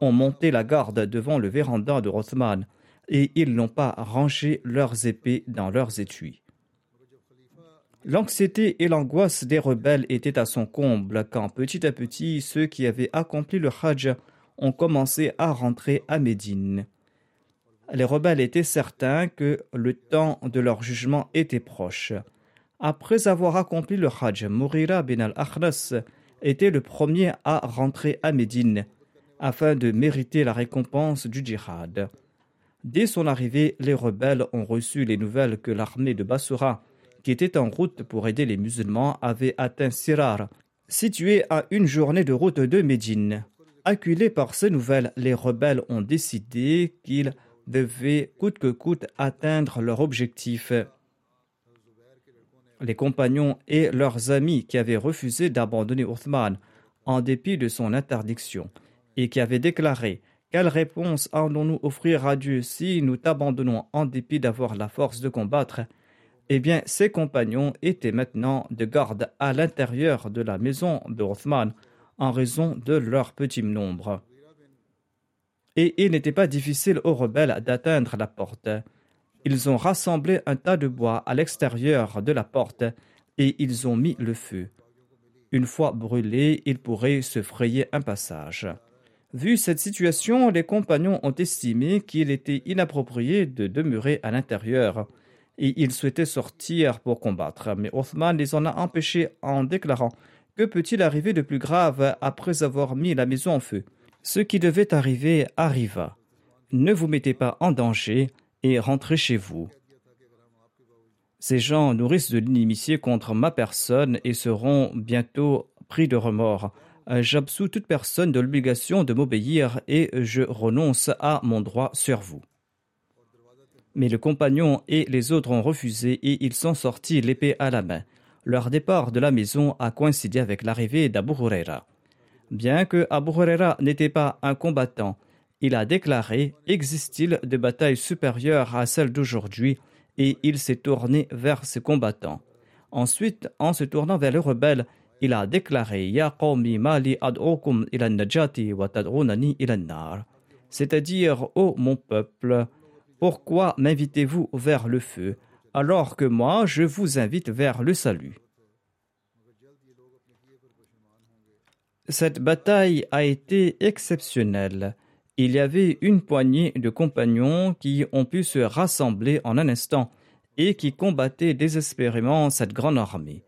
ont monté la garde devant le véranda de Rothman et ils n'ont pas rangé leurs épées dans leurs étuis. L'anxiété et l'angoisse des rebelles étaient à son comble quand petit à petit ceux qui avaient accompli le Hajj ont commencé à rentrer à Médine. Les rebelles étaient certains que le temps de leur jugement était proche. Après avoir accompli le Hajj, Mourira bin al-Akhnas était le premier à rentrer à Médine afin de mériter la récompense du djihad. Dès son arrivée, les rebelles ont reçu les nouvelles que l'armée de Basura, qui était en route pour aider les musulmans, avait atteint Sirar, situé à une journée de route de Médine. Acculés par ces nouvelles, les rebelles ont décidé qu'ils devaient coûte que coûte atteindre leur objectif les compagnons et leurs amis qui avaient refusé d'abandonner Uthman en dépit de son interdiction et qui avaient déclaré Quelle réponse allons-nous offrir à Dieu si nous t'abandonnons en dépit d'avoir la force de combattre? Eh bien, ces compagnons étaient maintenant de garde à l'intérieur de la maison de Uthman en raison de leur petit nombre. Et il n'était pas difficile aux rebelles d'atteindre la porte. Ils ont rassemblé un tas de bois à l'extérieur de la porte et ils ont mis le feu. Une fois brûlé, ils pourraient se frayer un passage. Vu cette situation, les compagnons ont estimé qu'il était inapproprié de demeurer à l'intérieur et ils souhaitaient sortir pour combattre. Mais Othman les en a empêchés en déclarant Que peut-il arriver de plus grave après avoir mis la maison en feu? Ce qui devait arriver arriva. Ne vous mettez pas en danger et rentrez chez vous. Ces gens nourrissent de l'inimitié contre ma personne et seront bientôt pris de remords. J'absous toute personne de l'obligation de m'obéir et je renonce à mon droit sur vous. Mais le compagnon et les autres ont refusé et ils sont sortis l'épée à la main. Leur départ de la maison a coïncidé avec l'arrivée d'Abu Huraira. Bien que Abu Huraira n'était pas un combattant, il a déclaré Existe-t-il des batailles supérieures à celles d'aujourd'hui? Et il s'est tourné vers ses combattants. Ensuite, en se tournant vers les rebelles, il a déclaré Ya mali C'est-à-dire, ô mon peuple, pourquoi m'invitez-vous vers le feu alors que moi je vous invite vers le salut? Cette bataille a été exceptionnelle il y avait une poignée de compagnons qui ont pu se rassembler en un instant et qui combattaient désespérément cette grande armée.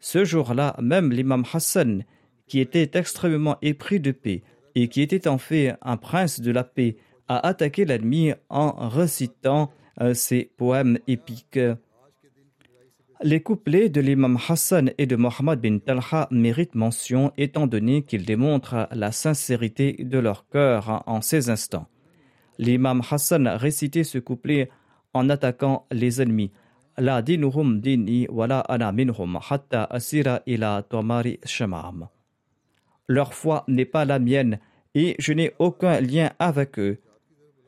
Ce jour-là, même l'imam Hassan, qui était extrêmement épris de paix et qui était en fait un prince de la paix, a attaqué l'ennemi en récitant euh, ses poèmes épiques. Les couplets de l'imam Hassan et de Mohammed bin Talha méritent mention étant donné qu'ils démontrent la sincérité de leur cœur en ces instants. L'imam Hassan récitait ce couplet en attaquant les ennemis. La dinuhum dini wala ana minhum hatta asira ila tomari shamam. Leur foi n'est pas la mienne et je n'ai aucun lien avec eux.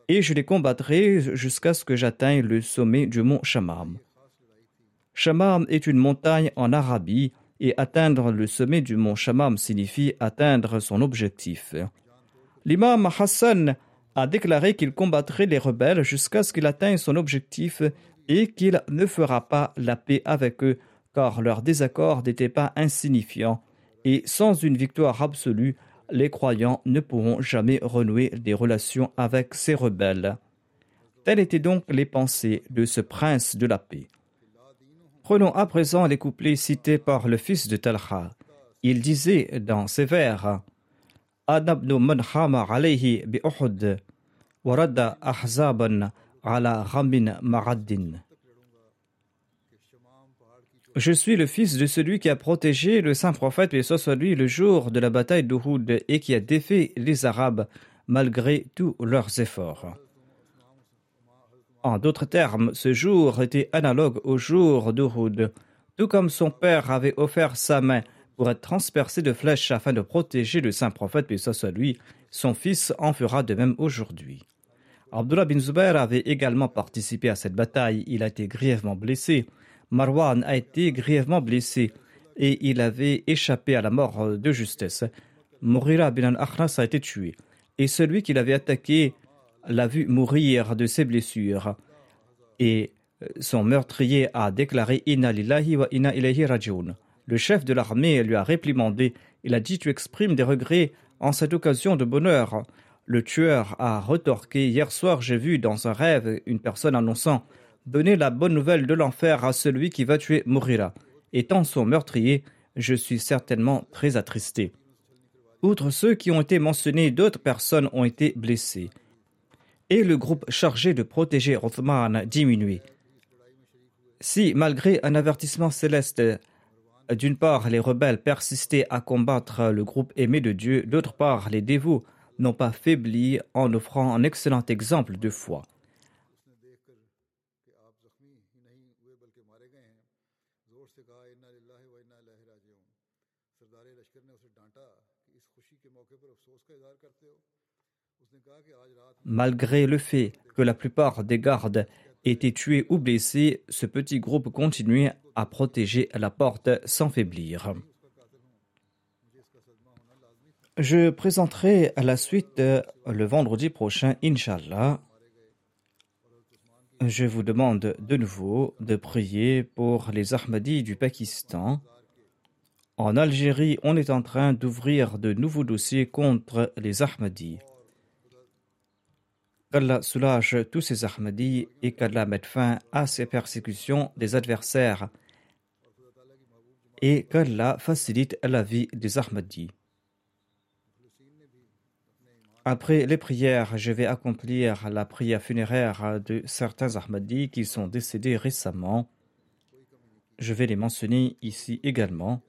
Et je les combattrai jusqu'à ce que j'atteigne le sommet du mont Shamam. Shamam est une montagne en Arabie et atteindre le sommet du mont Shamam signifie atteindre son objectif. L'imam Hassan a déclaré qu'il combattrait les rebelles jusqu'à ce qu'il atteigne son objectif et qu'il ne fera pas la paix avec eux car leur désaccord n'était pas insignifiant et sans une victoire absolue, les croyants ne pourront jamais renouer des relations avec ces rebelles. Telles étaient donc les pensées de ce prince de la paix. Prenons à présent les couplets cités par le fils de Talha. Il disait dans ses vers Je suis le fils de celui qui a protégé le saint prophète, et soit lui, le jour de la bataille d'Uhud et qui a défait les Arabes malgré tous leurs efforts. En d'autres termes, ce jour était analogue au jour d'Uhud. Tout comme son père avait offert sa main pour être transpercé de flèches afin de protéger le saint prophète, puis soit lui, son fils en fera de même aujourd'hui. Abdullah bin Zubair avait également participé à cette bataille. Il a été grièvement blessé. Marwan a été grièvement blessé et il avait échappé à la mort de justesse. Mourira bin al-Akhras a été tué. Et celui qui l'avait attaqué l'a vu mourir de ses blessures et euh, son meurtrier a déclaré Inna lillahi wa inna ilayhi rajiun. Le chef de l'armée lui a réprimandé. Il a dit Tu exprimes des regrets en cette occasion de bonheur. Le tueur a retorqué Hier soir, j'ai vu dans un rêve une personne annonçant Donnez la bonne nouvelle de l'enfer à celui qui va tuer mourira. Étant son meurtrier, je suis certainement très attristé. Outre ceux qui ont été mentionnés, d'autres personnes ont été blessées et le groupe chargé de protéger Othman diminué. Si, malgré un avertissement céleste, d'une part, les rebelles persistaient à combattre le groupe aimé de Dieu, d'autre part, les dévots n'ont pas faibli en offrant un excellent exemple de foi. Malgré le fait que la plupart des gardes étaient tués ou blessés, ce petit groupe continuait à protéger la porte sans faiblir. Je présenterai à la suite le vendredi prochain, Inch'Allah. Je vous demande de nouveau de prier pour les Ahmadis du Pakistan. En Algérie, on est en train d'ouvrir de nouveaux dossiers contre les Ahmadis qu'Allah soulage tous ces Ahmadis et qu'Allah mette fin à ces persécutions des adversaires et qu'Allah facilite la vie des Ahmadis. Après les prières, je vais accomplir la prière funéraire de certains Ahmadis qui sont décédés récemment. Je vais les mentionner ici également.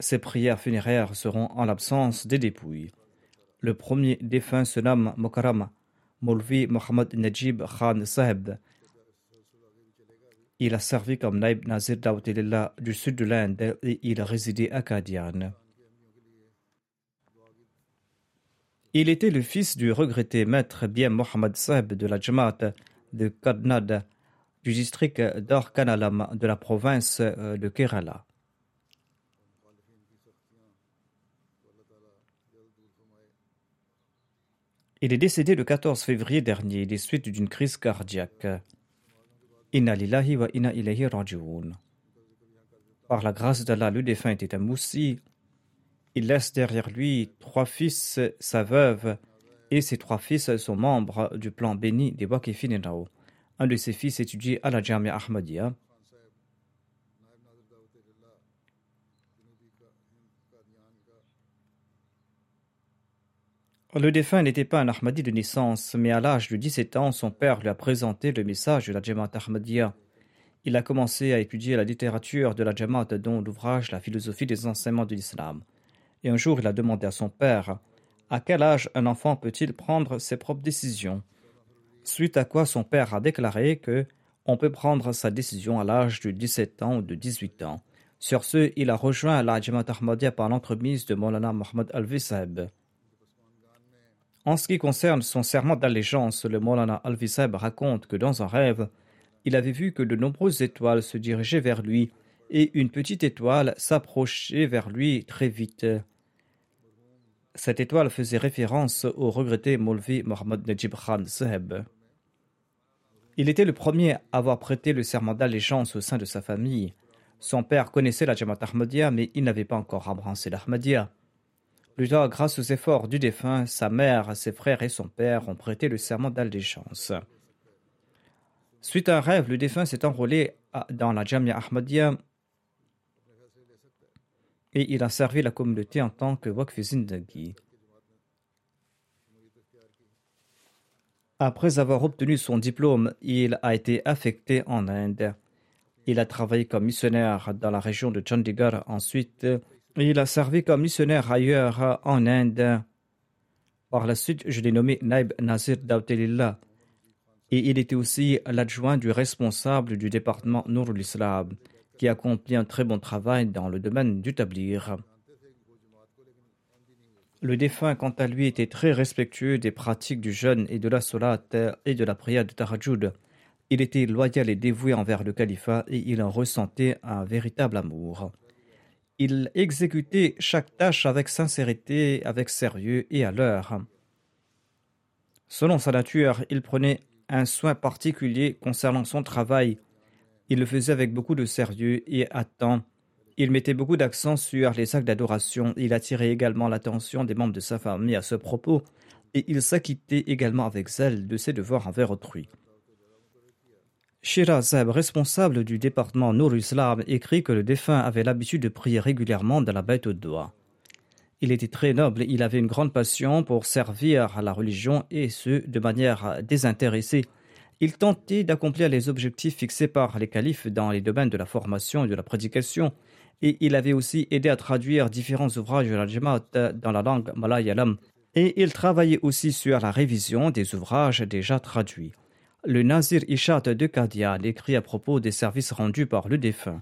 Ces prières funéraires seront en l'absence des dépouilles. Le premier défunt se nomme Mokaram, Moulvi Mohamed Najib Khan Saheb. Il a servi comme Naib Nazir Dawtilillah du sud de l'Inde et il a résidé à Kadian. Il était le fils du regretté maître bien Mohamed Saheb de la Jamaat de Kadnad du district d'Orkanalam de la province de Kerala. Il est décédé le 14 février dernier des suites d'une crise cardiaque. Wa raji'un. Par la grâce d'Allah, le défunt était un moussi Il laisse derrière lui trois fils, sa veuve, et ses trois fils sont membres du plan béni des Wakifinenao. Un de ses fils étudie à la Jamia Ahmadiyya. Le défunt n'était pas un Ahmadi de naissance, mais à l'âge de 17 ans, son père lui a présenté le message de la Jamaat Ahmadiyya. Il a commencé à étudier la littérature de la Jamaat, dont l'ouvrage La philosophie des enseignements de l'islam. Et un jour, il a demandé à son père À quel âge un enfant peut-il prendre ses propres décisions? Suite à quoi son père a déclaré que on peut prendre sa décision à l'âge de 17 ans ou de 18 ans. Sur ce, il a rejoint la Jamaat Ahmadiyya par l'entremise de Maulana Mohamed Al-Visab. En ce qui concerne son serment d'allégeance, le Molana Al-Visab raconte que dans un rêve, il avait vu que de nombreuses étoiles se dirigeaient vers lui et une petite étoile s'approchait vers lui très vite. Cette étoile faisait référence au regretté Molvi Mohamed Najib Khan. Il était le premier à avoir prêté le serment d'allégeance au sein de sa famille. Son père connaissait la Jamaat Ahmadiyya, mais il n'avait pas encore embrassé l'Ahmadiyya. Plus tard, grâce aux efforts du défunt, sa mère, ses frères et son père ont prêté le serment d'allégeance. Suite à un rêve, le défunt s'est enrôlé dans la Jamia Ahmadiyya et il a servi la communauté en tant que Waqf Zindagi. Après avoir obtenu son diplôme, il a été affecté en Inde. Il a travaillé comme missionnaire dans la région de Chandigarh. Ensuite, il a servi comme missionnaire ailleurs en Inde. Par la suite, je l'ai nommé Naib Nazir Dautelillah. Et il était aussi l'adjoint du responsable du département Nourul Islam, qui accomplit un très bon travail dans le domaine du tablir. Le défunt, quant à lui, était très respectueux des pratiques du jeûne et de la solat et de la prière de Tarajud. Il était loyal et dévoué envers le califat et il en ressentait un véritable amour. Il exécutait chaque tâche avec sincérité, avec sérieux et à l'heure. Selon sa nature, il prenait un soin particulier concernant son travail. Il le faisait avec beaucoup de sérieux et à temps. Il mettait beaucoup d'accent sur les actes d'adoration. Il attirait également l'attention des membres de sa famille à ce propos et il s'acquittait également avec zèle de ses devoirs envers autrui. Shirazeb, responsable du département Nour Islam, écrit que le défunt avait l'habitude de prier régulièrement dans la bête au doigt. Il était très noble, il avait une grande passion pour servir la religion et ce, de manière désintéressée. Il tentait d'accomplir les objectifs fixés par les califes dans les domaines de la formation et de la prédication, et il avait aussi aidé à traduire différents ouvrages de la dans la langue malayalam, et il travaillait aussi sur la révision des ouvrages déjà traduits le Nazir Ishat de Kadian écrit à propos des services rendus par le défunt.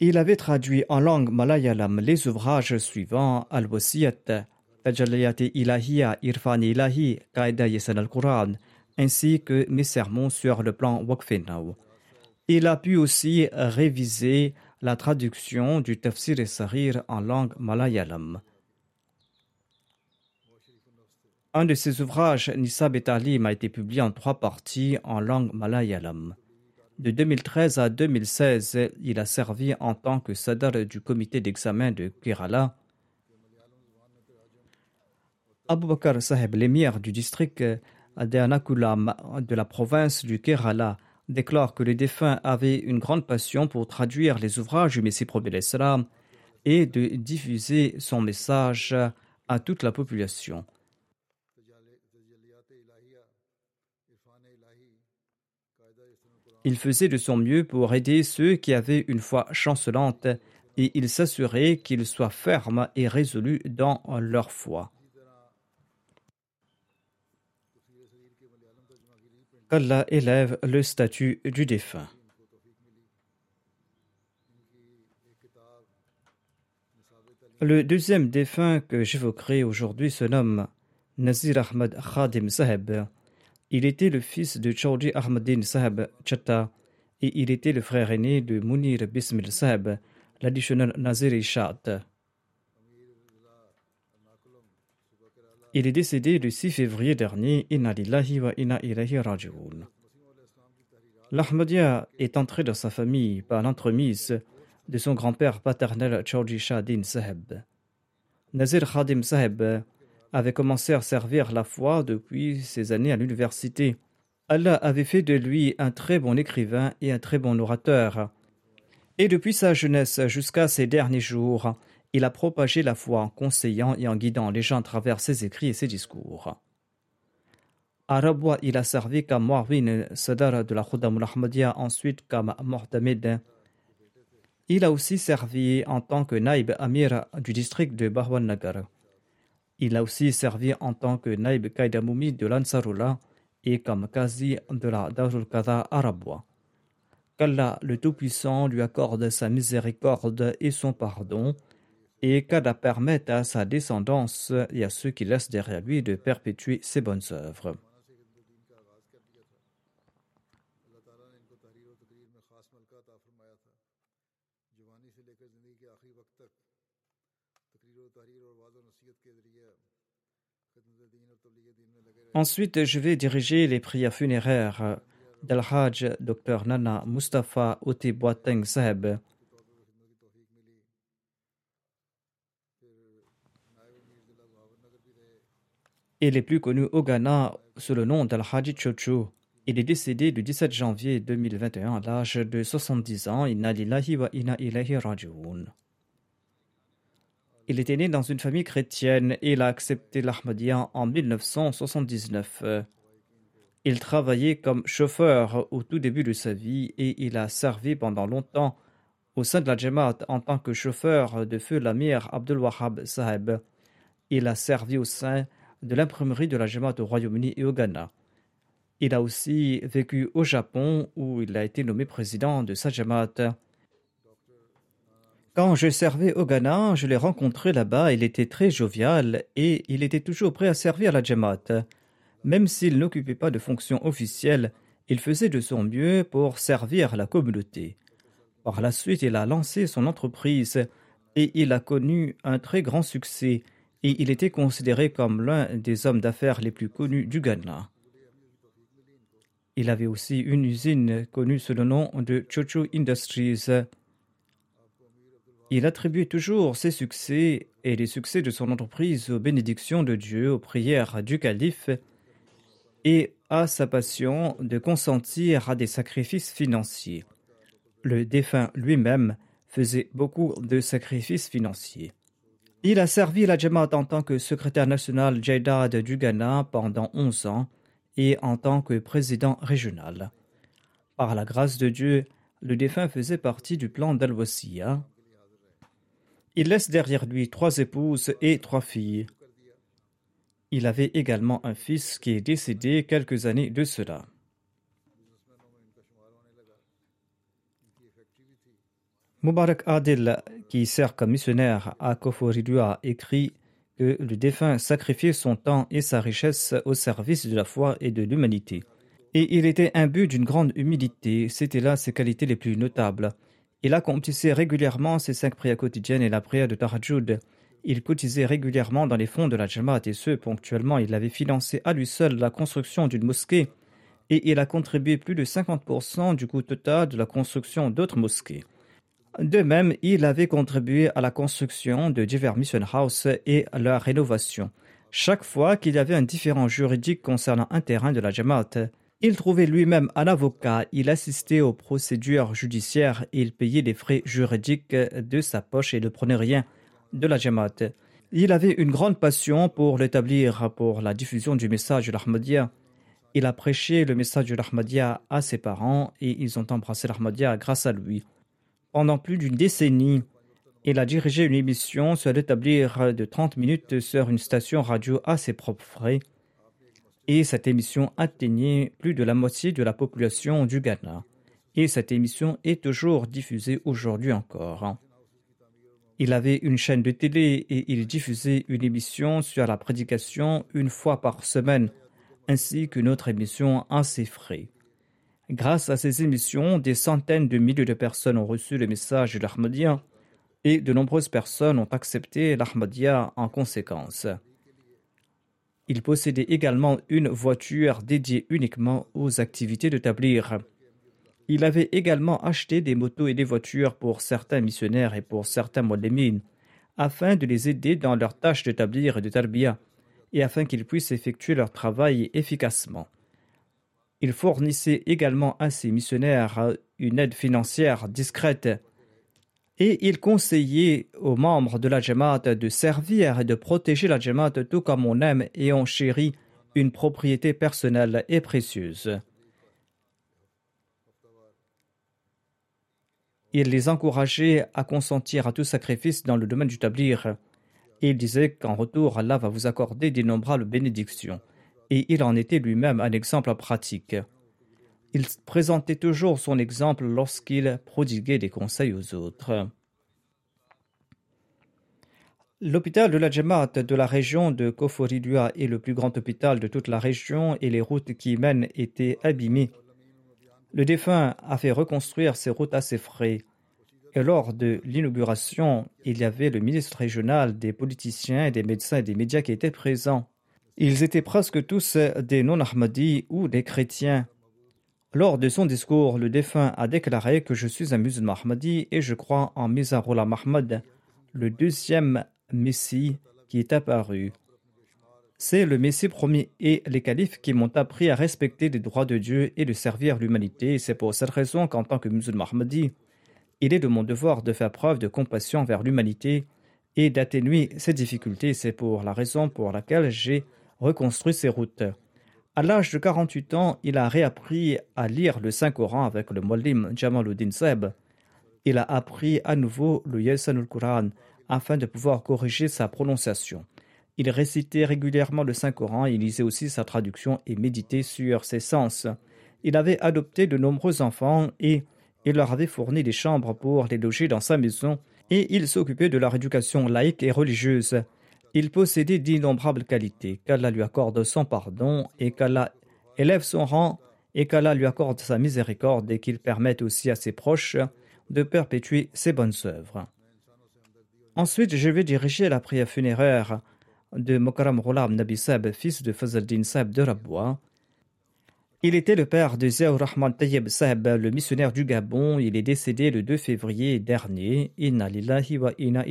Il avait traduit en langue malayalam les ouvrages suivants Al-Wasiyat, Tajalliyat Ilahiya, Irfan Ilahi, Qaida Yasan al-Quran, ainsi que mes sermons sur le plan Waqfenau. Il a pu aussi réviser la traduction du Tafsir et Sarir en langue malayalam. Un de ses ouvrages, Nisab et Talim, a été publié en trois parties en langue malayalam. De 2013 à 2016, il a servi en tant que sadar du comité d'examen de Kerala. Abu Bakr Saheb, l'émir du district d'Anakulam de la province du Kerala, déclare que le défunt avait une grande passion pour traduire les ouvrages du Messie prophète et de diffuser son message à toute la population. Il faisait de son mieux pour aider ceux qui avaient une foi chancelante et il s'assurait qu'ils soient fermes et résolus dans leur foi. qu'Allah élève le statut du défunt. Le deuxième défunt que j'évoquerai aujourd'hui se nomme Nazir Ahmad Khadim Saheb. Il était le fils de Chaudhry Ahmadin Saheb Chatta et il était le frère aîné de Munir Bismil Saheb, l'additionnel Nazir Shat. Il est décédé le 6 février dernier, Inna lillahi wa inna ilahi raji'un. L'Ahmadiyya est entré dans sa famille par l'entremise de son grand-père paternel Chaudhry Shah Din Saheb. Nazir Khadim Saheb avait commencé à servir la foi depuis ses années à l'université. Allah avait fait de lui un très bon écrivain et un très bon orateur. Et depuis sa jeunesse jusqu'à ses derniers jours, il a propagé la foi en conseillant et en guidant les gens à travers ses écrits et ses discours. À Rabwa, il a servi comme Muawin Sadar de la Khudam Ahmadiyya, ensuite comme Muhtamid. Il a aussi servi en tant que Naib Amir du district de Bahwan Nagar. Il a aussi servi en tant que Naib Kaidamoumi de l'Ansarullah et comme Qazi de la Darul Qadha Arabwa. Qu'Allah le Tout-Puissant lui accorde sa miséricorde et son pardon, et qu'Allah permette à sa descendance et à ceux qui laissent derrière lui de perpétuer ses bonnes œuvres. Ensuite, je vais diriger les prières funéraires d'Al-Hajj Dr Nana Mustafa Oti Boateng Saheb. Il est plus connu au Ghana sous le nom d'Al-Haji Chochu. Il est décédé le 17 janvier 2021 à l'âge de 70 ans. Inna lillahi wa inna ilayhi raji'un. Il était né dans une famille chrétienne et il a accepté l'Ahmadiyya en 1979. Il travaillait comme chauffeur au tout début de sa vie et il a servi pendant longtemps au sein de la Jamaat en tant que chauffeur de feu l'Amir Abdul Wahab Saheb. Il a servi au sein de l'imprimerie de la Jamaat au Royaume-Uni et au Ghana. Il a aussi vécu au Japon où il a été nommé président de sa Jamaat. Quand je servais au Ghana, je l'ai rencontré là-bas, il était très jovial et il était toujours prêt à servir la Jamaat. Même s'il n'occupait pas de fonction officielle, il faisait de son mieux pour servir la communauté. Par la suite, il a lancé son entreprise et il a connu un très grand succès et il était considéré comme l'un des hommes d'affaires les plus connus du Ghana. Il avait aussi une usine connue sous le nom de Chocho Industries il attribue toujours ses succès et les succès de son entreprise aux bénédictions de Dieu, aux prières du calife et à sa passion de consentir à des sacrifices financiers. Le défunt lui-même faisait beaucoup de sacrifices financiers. Il a servi la Jamaat en tant que secrétaire national Jaidad du Ghana pendant 11 ans et en tant que président régional. Par la grâce de Dieu, le défunt faisait partie du plan dal il laisse derrière lui trois épouses et trois filles. Il avait également un fils qui est décédé quelques années de cela. Mubarak Adil, qui sert comme missionnaire à Koforidua, écrit que le défunt sacrifiait son temps et sa richesse au service de la foi et de l'humanité. Et il était imbu d'une grande humilité, c'était là ses qualités les plus notables. Il accomplissait régulièrement ses cinq prières quotidiennes et la prière de Tahajjud. Il cotisait régulièrement dans les fonds de la Jamaat et ce, ponctuellement, il avait financé à lui seul la construction d'une mosquée et il a contribué plus de 50% du coût total de la construction d'autres mosquées. De même, il avait contribué à la construction de divers mission houses et à leur rénovation. Chaque fois qu'il y avait un différent juridique concernant un terrain de la Jamaat, il trouvait lui-même un avocat, il assistait aux procédures judiciaires, il payait les frais juridiques de sa poche et ne prenait rien de la Jamaat. Il avait une grande passion pour l'établir pour la diffusion du message de l'Ahmadiyya. Il a prêché le message de l'Ahmadiyya à ses parents et ils ont embrassé l'Ahmadiyya grâce à lui. Pendant plus d'une décennie, il a dirigé une émission sur l'établir de 30 minutes sur une station radio à ses propres frais et cette émission atteignait plus de la moitié de la population du Ghana. Et cette émission est toujours diffusée aujourd'hui encore. Il avait une chaîne de télé et il diffusait une émission sur la prédication une fois par semaine, ainsi qu'une autre émission à ses frais. Grâce à ces émissions, des centaines de milliers de personnes ont reçu le message de l'Ahmadiyya et de nombreuses personnes ont accepté l'Ahmadiyya en conséquence. Il possédait également une voiture dédiée uniquement aux activités de tablir. Il avait également acheté des motos et des voitures pour certains missionnaires et pour certains molémines. afin de les aider dans leurs tâches d'établir et de tarbiya et afin qu'ils puissent effectuer leur travail efficacement. Il fournissait également à ces missionnaires une aide financière discrète et il conseillait aux membres de la Jamaat de servir et de protéger la Jamaat tout comme on aime et on chérit une propriété personnelle et précieuse. Il les encourageait à consentir à tout sacrifice dans le domaine du tablir. Il disait qu'en retour, Allah va vous accorder d'innombrables bénédictions. Et il en était lui-même un exemple pratique. Il présentait toujours son exemple lorsqu'il prodiguait des conseils aux autres. L'hôpital de la Jamaat de la région de Koforidua est le plus grand hôpital de toute la région et les routes qui y mènent étaient abîmées. Le défunt a fait reconstruire ces routes à ses frais. Et lors de l'inauguration, il y avait le ministre régional, des politiciens, des médecins et des médias qui étaient présents. Ils étaient presque tous des non-Ahmadis ou des chrétiens. Lors de son discours, le défunt a déclaré que je suis un musulman Ahmadi et je crois en Mizarullah Mahmad, le deuxième Messie qui est apparu. C'est le Messie premier et les califes qui m'ont appris à respecter les droits de Dieu et de servir l'humanité. C'est pour cette raison qu'en tant que musulman Ahmadi, il est de mon devoir de faire preuve de compassion vers l'humanité et d'atténuer ses difficultés. C'est pour la raison pour laquelle j'ai reconstruit ces routes. À l'âge de 48 ans, il a réappris à lire le Saint-Coran avec le Mollim Jamaluddin Seb. Il a appris à nouveau le Yasanul Quran afin de pouvoir corriger sa prononciation. Il récitait régulièrement le Saint-Coran, il lisait aussi sa traduction et méditait sur ses sens. Il avait adopté de nombreux enfants et il leur avait fourni des chambres pour les loger dans sa maison et il s'occupait de leur éducation laïque et religieuse. Il possédait d'innombrables qualités, qu'Allah lui accorde son pardon et qu'Allah élève son rang et qu'Allah lui accorde sa miséricorde et qu'il permette aussi à ses proches de perpétuer ses bonnes œuvres. Ensuite, je vais diriger la prière funéraire de Mokram Ghulam Nabi Sab, fils de Fazaldin Sab de Rabwa. Il était le père de Ziaur Rahman Tayyib Sab, le missionnaire du Gabon. Il est décédé le 2 février dernier. Inna lillahi wa inna.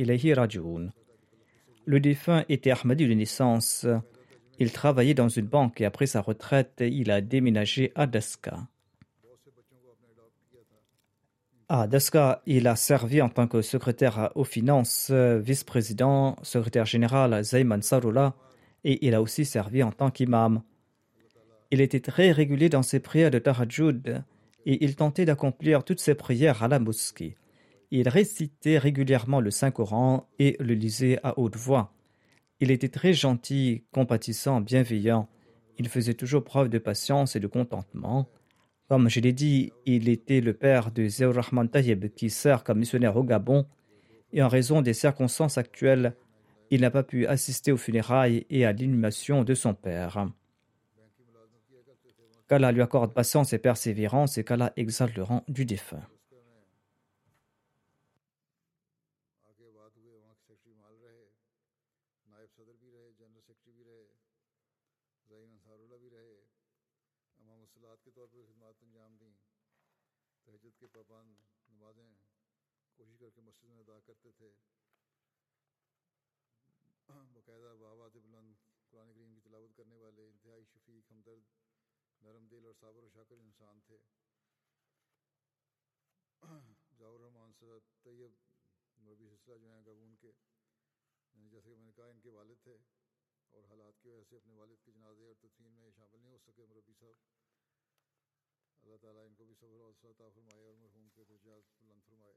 Le défunt était Ahmadi de naissance. Il travaillait dans une banque et après sa retraite, il a déménagé à Daska. À Daska, il a servi en tant que secrétaire aux finances, vice-président, secrétaire général Zayman Saroula et il a aussi servi en tant qu'imam. Il était très régulier dans ses prières de Tahajjud et il tentait d'accomplir toutes ses prières à la mosquée. Il récitait régulièrement le Saint-Coran et le lisait à haute voix. Il était très gentil, compatissant, bienveillant. Il faisait toujours preuve de patience et de contentement. Comme je l'ai dit, il était le père de Zéor Rahman Tayyib qui sert comme missionnaire au Gabon et en raison des circonstances actuelles, il n'a pas pu assister aux funérailles et à l'inhumation de son père. Qu'Allah lui accorde patience et persévérance et qu'Allah exalte le rang du défunt. सकते थे। बाकायदा बाबात बुलंद, कुरान करीम की तलावत करने वाले, इंतहाई शफीक, हमदर्द, नरम दिल और साबर शाकर इंसान थे। जावरहमान सरत तैयब नबी सिलसिला जो हैं गबून के जैसे कि मैंने कहा इनके वालिद थे और हालात की वजह से अपने वालिद के जनाजे और तदफीन में शामिल नहीं हो सके मरबी साहब। अल्लाह ताला इनको भी सब्र और फरमाए और मरहूम के दर्जात बुलंद फरमाए।